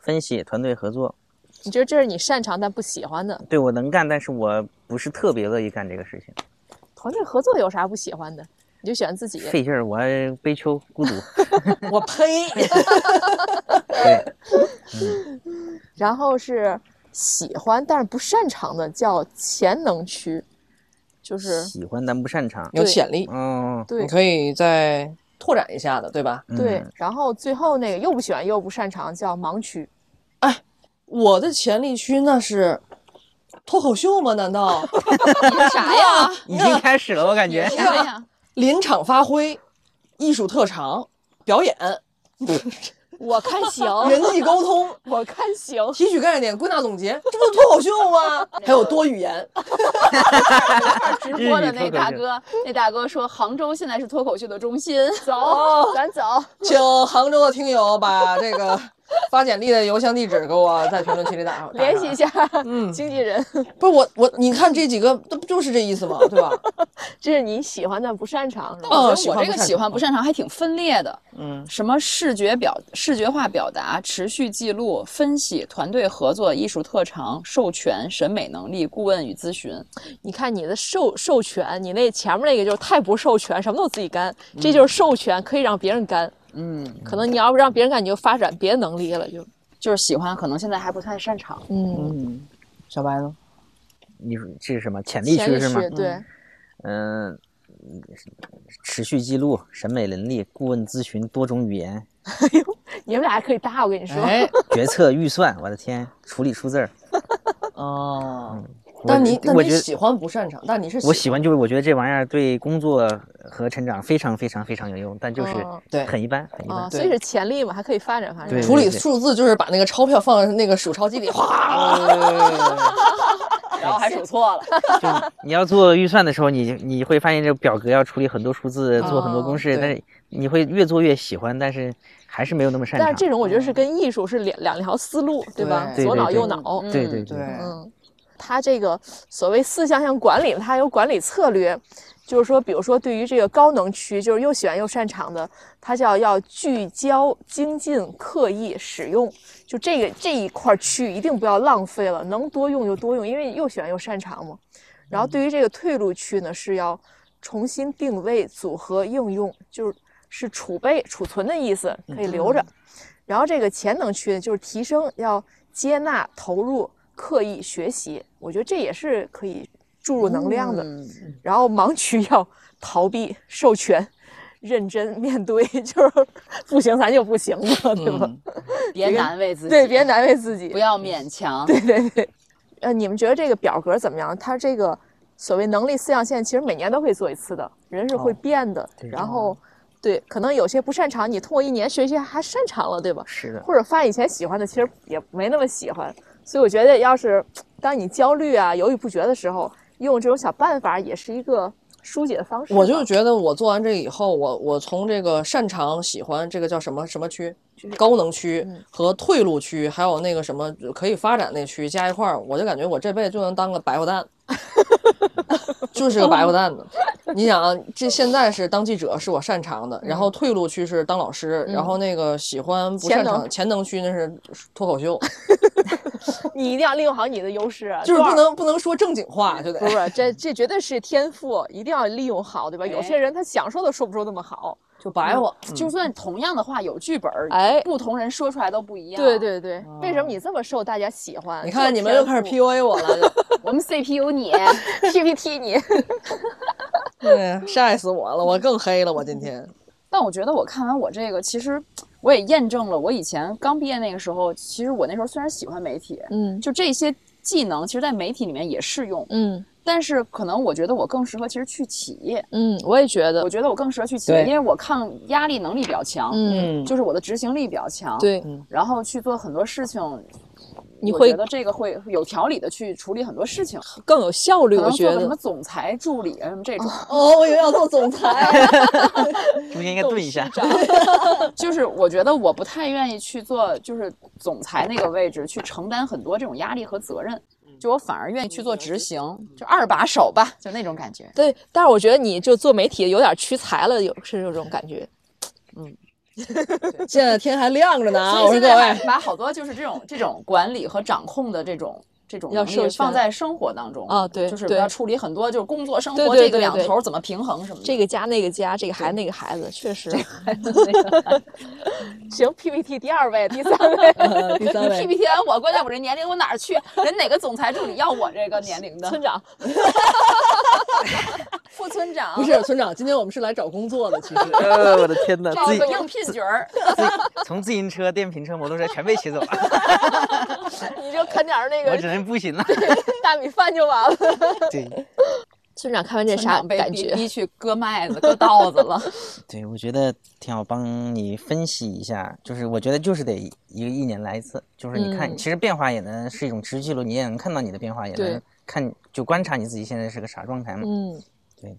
S5: 分析、团队合作，
S2: 你觉得这是你擅长但不喜欢的？
S5: 对我能干，但是我不是特别乐意干这个事情，
S2: 团队合作有啥不喜欢的？你就喜欢自己。
S5: 费劲儿，我悲秋孤独。*laughs*
S3: 我呸！
S5: 对，
S2: 然后是喜欢但是不擅长的，叫潜能区，就是
S5: 喜欢但不擅长。
S3: 有潜力，
S5: 嗯，
S2: 对
S3: 你可以再拓展一下的，对吧？
S2: 对
S5: 嗯。
S2: 然后最后那个又不喜欢又不擅长，叫盲区。
S3: 哎我的潜力区那是脱口秀吗？难道 *laughs*
S4: 啥呀？
S5: 已经开始了，我感觉。
S4: 啥呀？
S3: 临场发挥、艺术特长、表演、*laughs* *laughs*
S2: 我看行，
S3: 人际沟通、*laughs*
S2: 我看行。
S3: 提取概念、归纳总结，*laughs* 这不是脱口秀吗？还有多语言，
S4: 直播的那大哥，那大哥说杭州现在是脱口秀的中心。
S2: 走，咱走。
S3: 请杭州的听友把这个发简历的邮箱地址给我在评论区里打 *laughs* 上，
S2: 联系一。下
S3: 嗯 *laughs*
S2: 经纪人，
S3: 不是我我，你看这几个，这不就是这意思吗？对吧？*laughs*
S2: 这是你喜欢但不擅长，是吧？
S3: 嗯
S4: 我觉得我这个
S3: 喜欢不擅长
S4: 喜欢不擅长还挺分裂的，
S5: 嗯，
S4: 什么视觉表、视觉化表达、持续记录、分析、团队合作、艺术特长、授权、审美能力、顾问与咨询。
S2: 你看你的授授权，你那前面那个就是太不授权，什么都自己干，这就是授权，可以让别人干。
S4: 嗯，
S2: 可能你要不让别人感觉发展别的能力了，就
S4: 就是喜欢，可能现在还不太擅长。
S2: 嗯，
S3: 嗯，小白呢？
S5: 你说这是什么潜力区是吗？
S2: 对，
S5: 嗯，持续记录、审美能力、顾问咨询、多种语言、哎呦
S2: 你们俩还可以搭，我跟你说。
S3: 哎，
S5: 决策预算，我的天，处理数字儿。*laughs*
S3: 哦，
S5: 我
S3: 但你但你喜欢不擅长，但你是
S5: 我喜欢，就是我觉得这玩意儿对工作和成长非常非常非常有用，但就是
S2: 嗯
S3: 对
S5: 很一般，很一般。
S2: 啊，所以是潜力嘛，还可以发展发展。
S5: 对
S3: 处理数字就是把那个钞票放在那个数钞机里，哗，*laughs*
S4: 然后还数错了。*laughs*
S5: 就你要做预算的时候，你你会发现这个表格要处理很多数字，做很多公式，
S3: 对
S5: 但是你会越做越喜欢，但是还是没有那么擅长。
S2: 但是这种我觉得是跟艺术是两两条思路，对吧？
S3: 对
S2: 左脑
S5: 对
S2: 右脑。
S5: 对对
S3: 对，
S2: 嗯，它这个所谓四象限管理，它有管理策略，就是说，比如说对于这个高能区，就是又喜欢又擅长的，它叫要聚焦、精进、刻意使用。就这个这一块区域一定不要浪费了，能多用就多用，因为又喜欢又擅长嘛。然后对于这个退路区呢，是要重新定位、组合应用，就是是储备、储存的意思，可以留着。然后这个潜能区呢，就是提升，要接纳、投入、刻意学习。我觉得这也是可以注入能量的。
S4: 嗯 *laughs*
S2: 然后盲区要逃避、授权、认真面对，*laughs* 就是不行咱就不行了，对吧？
S3: 嗯
S4: 别难为自己，
S2: 对，别难为自己。
S4: 不要勉强。
S2: 对对对。呃，你们觉得这个表格怎么样？它这个所谓能力四象限，其实每年都会做一次的，人是会
S3: 哦
S2: 变的。
S5: 对
S2: 然后，对，可能有些不擅长，你通过一年学习还擅长了，对吧？
S5: 是的，
S2: 或者发现以前喜欢的，其实也没那么喜欢。所以我觉得，要是 *tsk* 当你焦虑啊、犹豫不决的时候，用这种小办法，也是一个疏解的方式。
S3: 我就觉得我做完这个以后，我我从这个擅长、喜欢这个叫什么什么区，高能区
S2: 嗯。
S3: 和退路区，还有那个什么可以发展那区加一块儿，我就感觉我这辈子就能当个白花蛋，*laughs* 就是个白花蛋子。*laughs* 你想啊，这现在是当记者是我擅长的，然后退路区是当老师，然后那个喜欢不擅长潜能区那是脱口秀，*laughs*
S2: 你一定要利用好你的优势啊，
S3: 就是不能不能说正经话就得
S2: 不。是，这这绝对是天赋，一定要利用好，对吧？有些人他想说都说不出那么好。
S3: 就白话。
S4: 就算同样的话有剧本儿，
S2: 哎
S4: 不同人说出来都不一样。
S2: 对，对对，为什么你这么受大家喜欢？
S3: 你看你们又开始 PUA 我了，*laughs*
S4: 我们 CPU 你
S2: PPT 你，
S3: 对，晒死我了，我更黑了，我今天。
S4: 但我觉得我看完我这个，其实我也验证了我以前刚毕业那个时候，其实我那时候虽然喜欢媒体，
S2: 嗯。
S4: 就这些技能，其实在媒体里面也适用，
S2: 嗯。
S4: 但是可能我觉得我更适合其实去企业，
S2: 嗯，我也觉得。
S4: 我，觉得我更适合去企业，因为我抗压力能力比较强，
S2: 嗯，
S4: 就是我的执行力比较强，，
S2: 对，
S4: 然后去做很多事情。
S2: 你会
S4: 觉得这个会有条理的去处理很多事情，
S2: 更有效率。
S4: 可
S2: 我觉得
S4: 什么总裁助理啊什么这种，
S3: 哦，我以为要做总裁。*laughs* *laughs*
S5: 中间应该顿一下。*laughs*
S4: 就是我觉得我不太愿意去做，就是总裁那个位置去承担很多这种压力和责任，就我反而愿意去做执行，就二把手吧，就那种感觉。
S2: 对，但是我觉得你就做媒体有点屈才了，有是有这种感觉。
S3: 现在天还亮着呢啊！我说各位，
S4: 把好多就是这种这种管理和掌控的这种。这种能力
S2: 要授权
S4: 放在生活当中
S2: 啊对
S4: 就是要处理很多就是工作生活这个两头怎么平衡什么的。
S2: 这个家那个家，这个孩子那个孩子，确实。*laughs*
S4: 那个
S2: 行，PPT 第二位，第三位，*laughs*
S3: 呃第三位
S4: PPT 完我，关键我这年龄我哪儿去？人哪个总裁助理要我这个年龄的
S2: 村长。*laughs*
S4: 副村长？
S3: 不是村长，今天我们是来找工作的，其实。
S5: 呃，我的天哪，自己
S4: 找个应聘角儿。
S5: 从自行车、电瓶车、摩托车全被骑走了，
S2: 你就啃点儿那
S5: 我只
S2: 个
S5: 能步行了。*laughs*
S2: 大米饭就完了。*laughs*
S5: 对，
S2: 村长看完这啥感觉？
S4: 逼去割麦子、割稻子了。*laughs*
S5: 对，我觉得挺好，帮你分析一下。就是我觉得就是得一个一年来一次，就是你看，
S2: 嗯
S5: 其实变化也能是一种持续记录，你也能看到你的变化，也能看就观察你自己现在是个啥状态嘛。
S2: 嗯对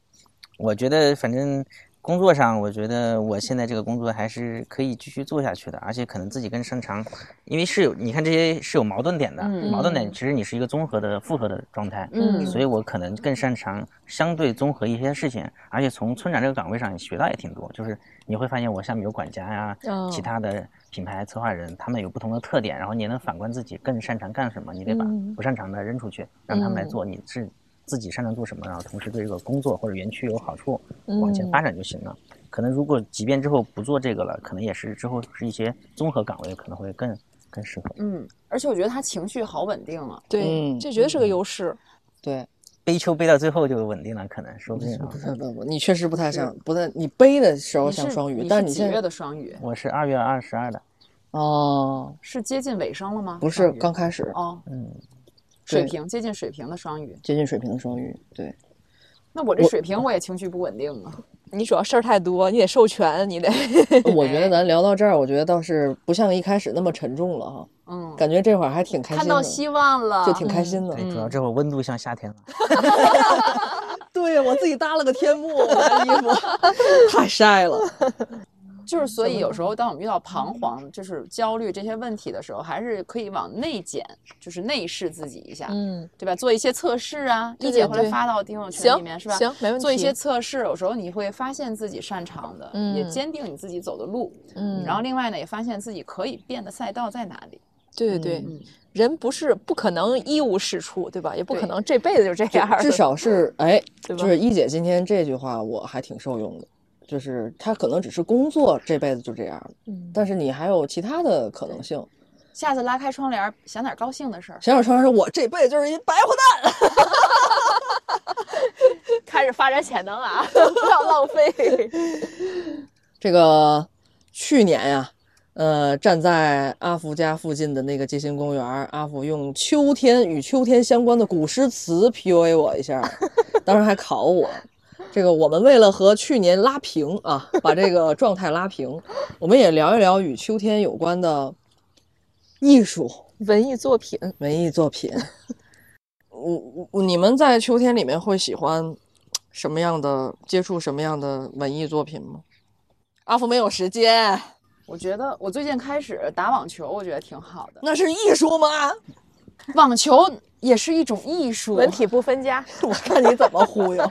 S5: 我觉得反正工作上，我觉得我现在这个工作还是可以继续做下去的，而且可能自己更擅长，因为是有你看这些是有矛盾点的，
S4: 嗯。
S5: 矛盾点其实你是一个综合的复合的状态，
S2: 嗯。
S5: 所以我可能更擅长相对综合一些事情，而且从村长这个岗位上也学到也挺多，就是你会发现我下面有管家呀、
S2: 哦。
S5: 其他的品牌策划人，他们有不同的特点，然后你也能反观自己更擅长干什么，你得把
S2: 嗯。
S5: 不擅长的扔出去，让他们来做，你是自己擅长做什么，然后同时对这个工作或者园区有好处，往前发展就行了。可能如果即便之后不做这个了，可能也是之后是一些综合岗位可能会更更适合。
S4: 嗯，而且我觉得他情绪好稳定啊。
S2: 对，
S3: 嗯
S2: 这绝对是个优势。
S3: 对，
S5: 背秋背到最后就稳定了，可能说不定啊
S3: 不。是不不，你确实不太像，不太，你背的时候像双鱼，但是你现在
S4: 是几月的双鱼？
S5: 我是二月二十二的，
S3: 哦，
S4: 是接近尾声了吗？
S3: 不是刚开始
S4: 哦，
S5: 嗯，
S4: 水平接近水平的双鱼。
S3: 接近水平的双鱼，对，
S4: 那我这水平我也情绪不稳定啊。
S2: 你主要事儿太多，你得授权，你得
S3: 我觉得 *laughs* 咱聊到这儿，我觉得倒是不像一开始那么沉重了哈，
S4: 嗯，
S3: 感觉这会儿还挺开心的，
S4: 看到希望了，
S3: 就挺开心的。
S5: 对，主要这会儿温度像夏天了。*laughs* *laughs*
S3: 对我自己搭了个天幕，我的衣服太晒了。
S4: 就是所以有时候当我们遇到彷徨、就是焦虑这些问题的时候，还是可以往内检，就是内视自己一下，
S2: 嗯，
S4: 对吧？做一些测试啊，一姐
S2: 对对
S4: 回来发到听友群里面是吧？
S2: 行没问题
S4: 做一些测试，有时候你会发现自己擅长的，也
S2: 嗯
S4: 坚定你自己走的路，
S2: 嗯
S4: 然后另外呢，也发现自己可以变的赛道在哪里。
S2: 对对对，
S4: 嗯
S2: 人不是不可能一无是处，对吧？也不可能这辈子就这样。
S3: 至少是 *laughs* 哎，
S2: 对吧
S3: 就是一姐今天这句话我还挺受用的，就是他可能只是工作这辈子就这样，
S2: 嗯
S3: 但是你还有其他的可能性。
S4: 下次拉开窗帘，想点高兴的事儿。
S3: 小小川说：“我这辈子就是一白花蛋。*laughs* *laughs*
S2: 开始发展潜能啊，*laughs* 不要浪费。”
S3: 这个去年呀，呃，站在阿福家附近的那个街心公园，阿福用秋天与秋天相关的古诗词 PUA 我一下，当时还考我。这个我们为了和去年拉平啊，*laughs* 把这个状态拉平，我们也聊一聊与秋天有关的艺术
S2: 文艺作品，
S3: 文艺作品。我我你们在秋天里面会喜欢什么样的接触什么样的文艺作品吗？阿福没有时间，
S4: 我觉得我最近开始打网球，我觉得挺好的。
S3: 那是艺术吗？
S4: 网球也是一种艺术，
S2: 文体不分家。*laughs*
S3: 我看你怎么忽悠。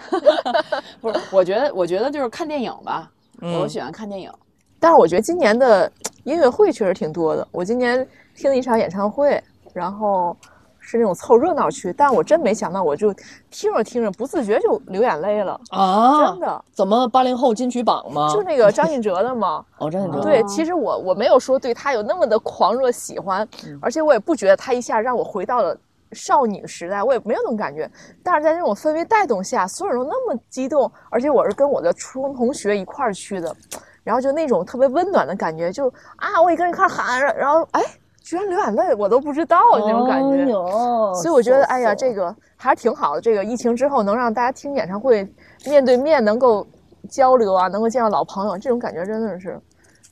S3: *laughs*
S4: 不是？我觉得，我觉得就是看电影吧，
S3: 嗯
S4: 我喜欢看电影。
S2: 但是我觉得今年的音乐会确实挺多的。我今年听了一场演唱会，然后是那种凑热闹去，但我真没想到，我就听着听着不自觉就流眼泪了，
S3: 啊
S2: 真的。
S3: 怎么八零后金曲榜吗？
S2: 就那个张信哲的吗，*laughs*
S3: 哦，张信哲。
S2: 对，其实我我没有说对他有那么的狂热喜欢，而且我也不觉得他一下让我回到了少女时代，我也没有那种感觉。但是在那种氛围带动下，所有人都那么激动，而且我是跟我的初中同学一块儿去的，然后就那种特别温暖的感觉，就啊，我也跟人一块儿喊，然后哎，居然流眼泪，我都不知道那种感觉。
S3: 哦
S2: 所以我觉得，哎呀，这个还是挺好的。这个疫情之后，能让大家听演唱会，面对面能够交流啊，能够见到老朋友，这种感觉真的是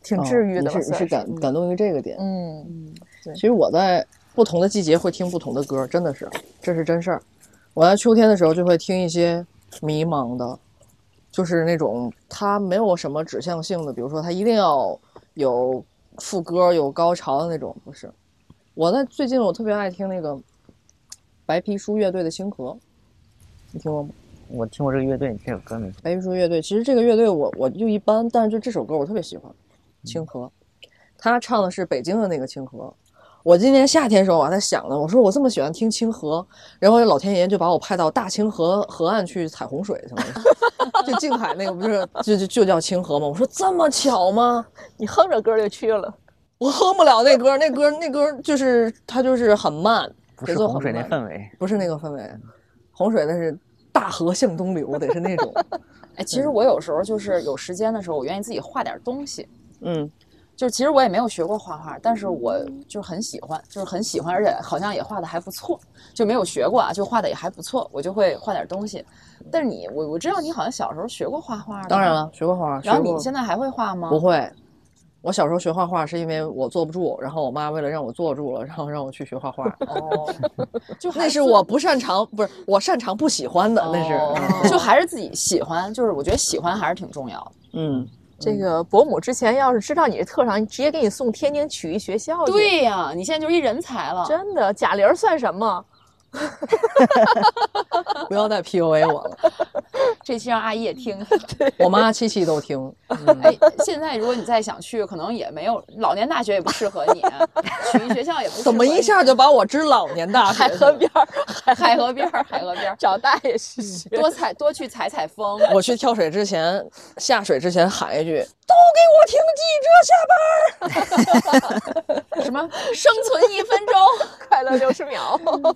S2: 挺治愈的。
S3: 哦你是你是感感动于这个点。
S2: 嗯，
S3: 其实我在不同的季节会听不同的歌，真的是，这是真事儿。我在秋天的时候就会听一些迷茫的，就是那种它没有什么指向性的，比如说它一定要有副歌、有高潮的那种，不是。我在最近我特别爱听那个白皮书乐队的《星河》，你听过吗？
S5: 我听过这个乐队，你这首歌没。
S3: 白皮书乐队，其实这个乐队我我就一般，但是就这首歌我特别喜欢，《清河》，他唱的是北京的那个清河。我今年夏天的时候我还在想呢，我说我这么喜欢听清河，然后老天爷就把我派到大清河河岸去采洪水去了，*laughs* 就静海那个不是就就就叫清河吗？我说这么巧吗？*laughs*
S2: 你哼着歌就去了。*laughs*
S3: 我哼不了那歌，那歌那歌就是它就是很慢，
S5: 不是洪水那氛围，
S3: 不是那个氛围，洪水那是大河向东流，得是那种，
S4: 哎，其实我有时候就是有时间的时候，我愿意自己画点东西。
S3: 嗯。
S4: 就是其实我也没有学过画画，但是我就是很喜欢，就是很喜欢，而且好像也画的还不错，就没有学过啊，就画的也还不错，我就会画点东西。但是你，我我知道你好像小时候学过画画的，
S3: 当然。了，学过画画。
S4: 然后你现在还会画吗？
S3: 不会，我小时候学画画是因为我坐不住，然后我妈为了让我坐住了，然后让我去学画画。
S4: 哦，*laughs* 就
S3: 那是我不擅长，不是我擅长不喜欢的，那是。
S4: 哦 *laughs* 就还是自己喜欢，就是我觉得喜欢还是挺重要的。
S3: 嗯，
S2: 这个伯母之前要是知道你是特长，直接给你送天津曲艺学校去。，
S4: 对呀、你现在就是一人才了。
S2: 真的，贾玲算什么？*laughs*
S3: 不要再 PUA 我了，*laughs*
S4: 这期让阿姨也听。
S3: 我妈七期都听。
S4: 哎，现在如果你再想去，可能也没有老年大学也不适合你，*laughs* 曲艺学校也不。
S3: 怎么一下就把我支老年大学
S2: 海？河边儿，
S4: 海河边儿，海河边儿，
S2: 找大爷去学。
S4: 多采多去采采风。
S3: 我去跳水之前，下水之前喊一句：“都给我听记者下班
S4: 什么生存一分钟？
S2: 快乐六十秒。
S3: 儿，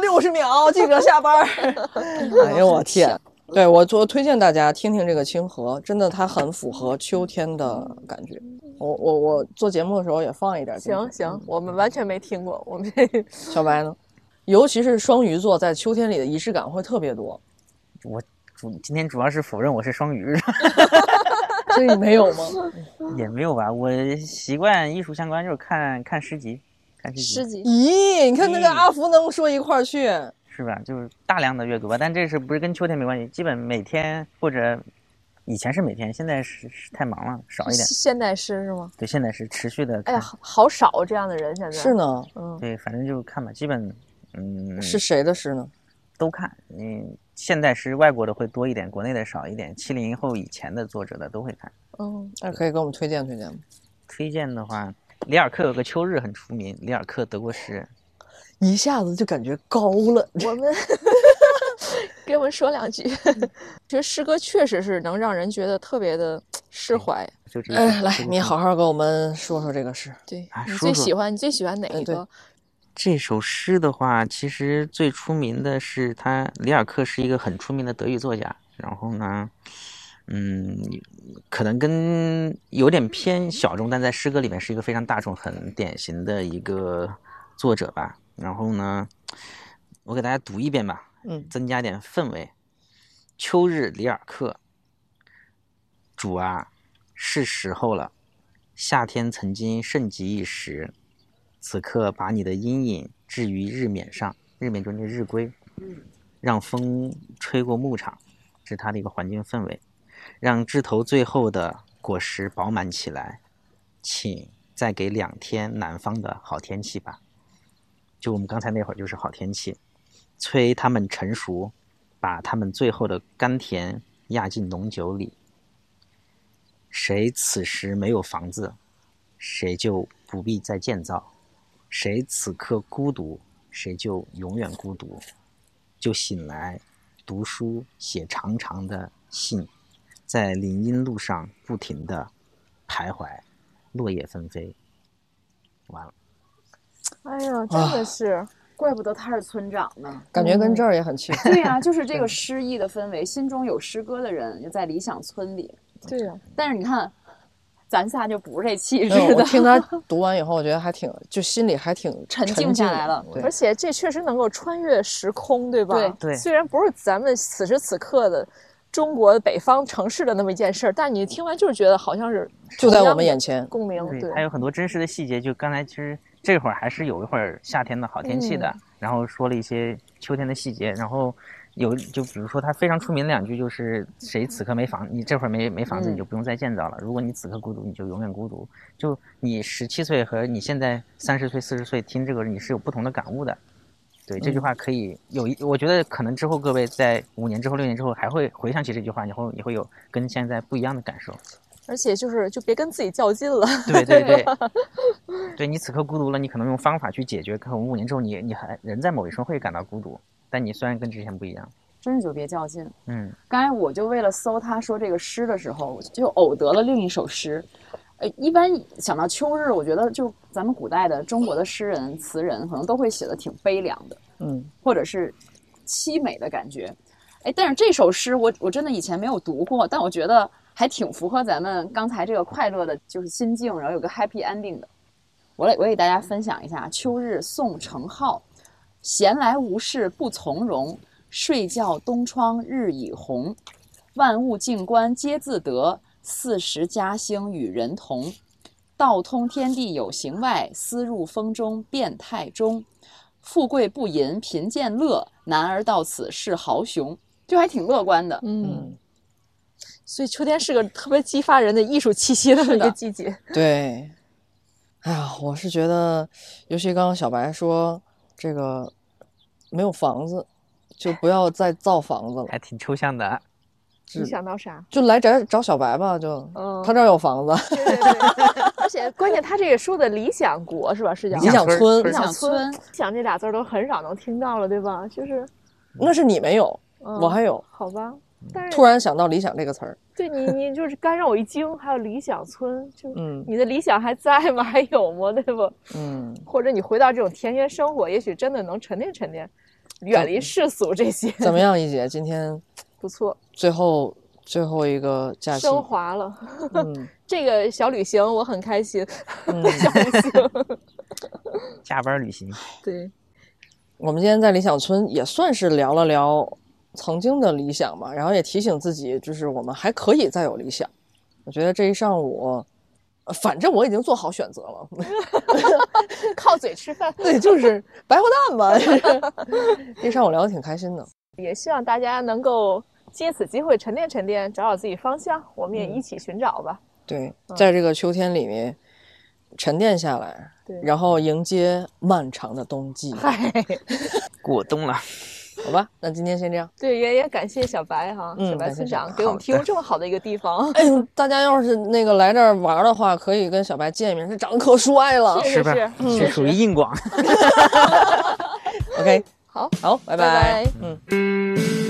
S3: 听六十秒，记者下班儿。*laughs* ”哎呦我天！对我做推荐大家听听这个清河，真的它很符合秋天的感觉。我我我做节目的时候也放一点。
S2: 行行，我们完全没听过，我们这
S3: 小白呢？尤其是双鱼座，在秋天里的仪式感会特别多。
S5: 我主今天主要是否认我是双鱼，*laughs*
S3: 所以没有吗？
S5: 也没有吧。我习惯艺术相关就是看看诗集，看诗
S2: 诗
S5: 集
S2: 集
S3: 咦，你看那个阿福能说一块儿去，
S5: 是吧？就是大量的阅读吧，但这是不是跟秋天没关系？基本每天或者以前是每天，现在是是太忙了，少一点。
S2: 现代诗是吗？
S5: 对，现在是持续的。
S2: 哎呀，好好少这样的人现在。
S3: 是，呢，
S2: 嗯，
S5: 对，反正就看吧，基本嗯
S3: 是谁的诗呢？
S5: 都看。嗯，现代诗外国的会多一点，国内的少一点。七零后以前的作者的都会看。
S2: 嗯，
S3: 那可以给我们推荐推荐吗？
S5: 推荐的话，里尔克有个《秋日》很出名，里尔克德国诗人。
S3: 一下子就感觉高了。
S2: 我们 *laughs* 给我们说两句。*laughs* 其实诗歌确实是能让人觉得特别的释怀。
S5: 就这
S3: 来你好好给我们说说这个诗。
S2: 对你
S5: 啊说说
S2: 最喜欢你最喜欢哪一个？
S5: 这首诗的话，其实最出名的是他，里尔克是一个很出名的德语作家。然后呢，嗯，可能跟有点偏小众，但在诗歌里面是一个非常大众、很典型的一个作者吧。然后呢，我给大家读一遍吧，
S3: 嗯
S5: 增加点氛围。秋日，里尔克。主啊，是时候了。夏天曾经盛极一时，此刻把你的阴影置于日冕上，日冕就是那日晷，让风吹过牧场，这是它的一个环境氛围，让枝头最后的果实饱满起来，请再给两天南方的好天气吧。就我们刚才那会儿就是好天气，催它们成熟，把它们最后的甘甜压进浓酒里。谁此时没有房子，谁就不必再建造；谁此刻孤独，谁就永远孤独。就醒来，读书，写长长的信，在林荫路上不停的徘徊，落叶纷飞。完了，
S2: 哎呀，真的是。
S4: 怪不得他是村长呢。
S3: 感觉跟这儿也很契合。
S4: 对呀、就是这个诗意的氛围，心中有诗歌的人就在理想村里。
S2: 对呀、
S4: 但是你看，咱仨就不是这气质
S3: 的，我，听他 *laughs* 读完以后，我觉得还挺，就心里还挺
S4: 沉
S3: 静
S4: 静下来了
S2: 而且这确实能够穿越时空，对吧？
S4: 对
S5: 对
S2: 虽然不是咱们此时此刻的中国北方城市的那么一件事儿，但你听完就是觉得好像是
S3: 就在我们眼前。
S2: 共鸣。
S5: 对，
S2: 对，
S5: 还有很多真实的细节。就刚才其实这会儿还是有一会儿夏天的好天气的，然后说了一些秋天的细节，然后有就比如说他非常出名的两句就是谁此刻没房，你这会儿没没房子，
S3: 嗯
S5: 你就不用再建造了。如果你此刻孤独，你就永远孤独。就你十七岁和你现在三十岁、四十岁听这个，你是有不同的感悟的。对这句话可以有一，我觉得可能之后各位在五年之后、六年之后还会回想起这句话，以后也会有跟现在不一样的感受。
S2: 而且就是就别跟自己较劲了。
S5: 对对对，对 *laughs* 你此刻孤独了，你可能用方法去解决，可能五年之后你你还人在某一瞬会感到孤独，但你虽然跟之前不一样，
S4: 真是就别较劲。
S5: 嗯，
S4: 刚才我就为了搜他说这个诗的时候，就偶得了另一首诗。呃，一般想到秋日，我觉得就咱们古代的中国的诗人、词人，可能都会写的挺悲凉的，
S3: 嗯，
S4: 或者是凄美的感觉。哎，但是这首诗我我真的以前没有读过，但我觉得还挺符合咱们刚才这个快乐的，就是心境，然后有个 happy ending 的。我来，我给大家分享一下《秋日送程颢》：闲来无事不从容，睡觉东窗日已红。万物静观皆自得，四时嘉兴与人同。道通天地有形外，思入风中变态中。富贵不淫贫贱乐，男儿到此是豪雄。就还挺乐观的。
S2: 嗯，所以秋天是个特别激发人的艺术气息的一个季节。*laughs*
S3: 对。哎呀，我是觉得，尤其刚刚小白说这个没有房子，就不要再造房子了，
S5: 还挺抽象的。
S2: 你想到啥？
S3: 就来找找小白吧，就、
S2: 嗯
S3: 他这儿有房子，
S2: 对对对，而且关键他这个说的理想国是吧？是叫
S3: 理想村
S2: 理
S4: 理想
S2: 想村
S4: 村，
S2: 想这俩字儿都很少能听到了，对吧？就是，
S3: 那是你没有，
S2: 嗯
S3: 我还有。
S2: 好吧，但是
S3: 突然想到“理想”这个词儿，
S2: 对你，你就是刚让我一惊，还有理想村，就
S3: 嗯
S2: 你的理想还在吗？*laughs* 还有吗？对不？
S3: 嗯，
S2: 或者你回到这种田园生活，也许真的能沉淀沉淀，远离世俗这些，
S3: 怎么样，一姐？今天
S2: 不错，
S3: 最后最后一个假期，
S2: 升华了。
S3: 嗯 *laughs*
S2: 这个小旅行我很开心，
S3: 嗯，*laughs*
S2: 小旅行，*laughs*
S5: 加班旅行，
S2: 对，
S3: 我们今天在理想村也算是聊了聊
S7: 曾经的理想嘛，然后也提醒自己，就是我们还可以再有理想。我觉得这一上午，呃反正我已经做好选择了，
S2: 靠嘴吃饭。
S7: 对，就是白活蛋嘛。这一上午聊的挺开心的。
S2: 也希望大家能够借此机会沉淀沉淀，找找自己方向。我们也一起寻找吧。
S7: 对，在这个秋天里面沉淀下来，
S2: 对
S7: 然后迎接漫长的冬季。
S2: 嗨，
S5: 过冬了，*laughs*
S7: 好吧，那今天先这样。
S2: 对，也也感谢小白哈，
S7: 嗯
S2: 小白村长给我们提供这么好的一个地方。
S7: 哎呦，大家要是那个来这儿玩的话，可以跟小白见一面，他长得可帅了。
S2: 是
S5: 吧？
S2: 是
S5: 这属于硬广。*laughs* *laughs*
S7: OK，
S2: 好，
S7: 好，拜
S2: 拜拜
S7: 嗯。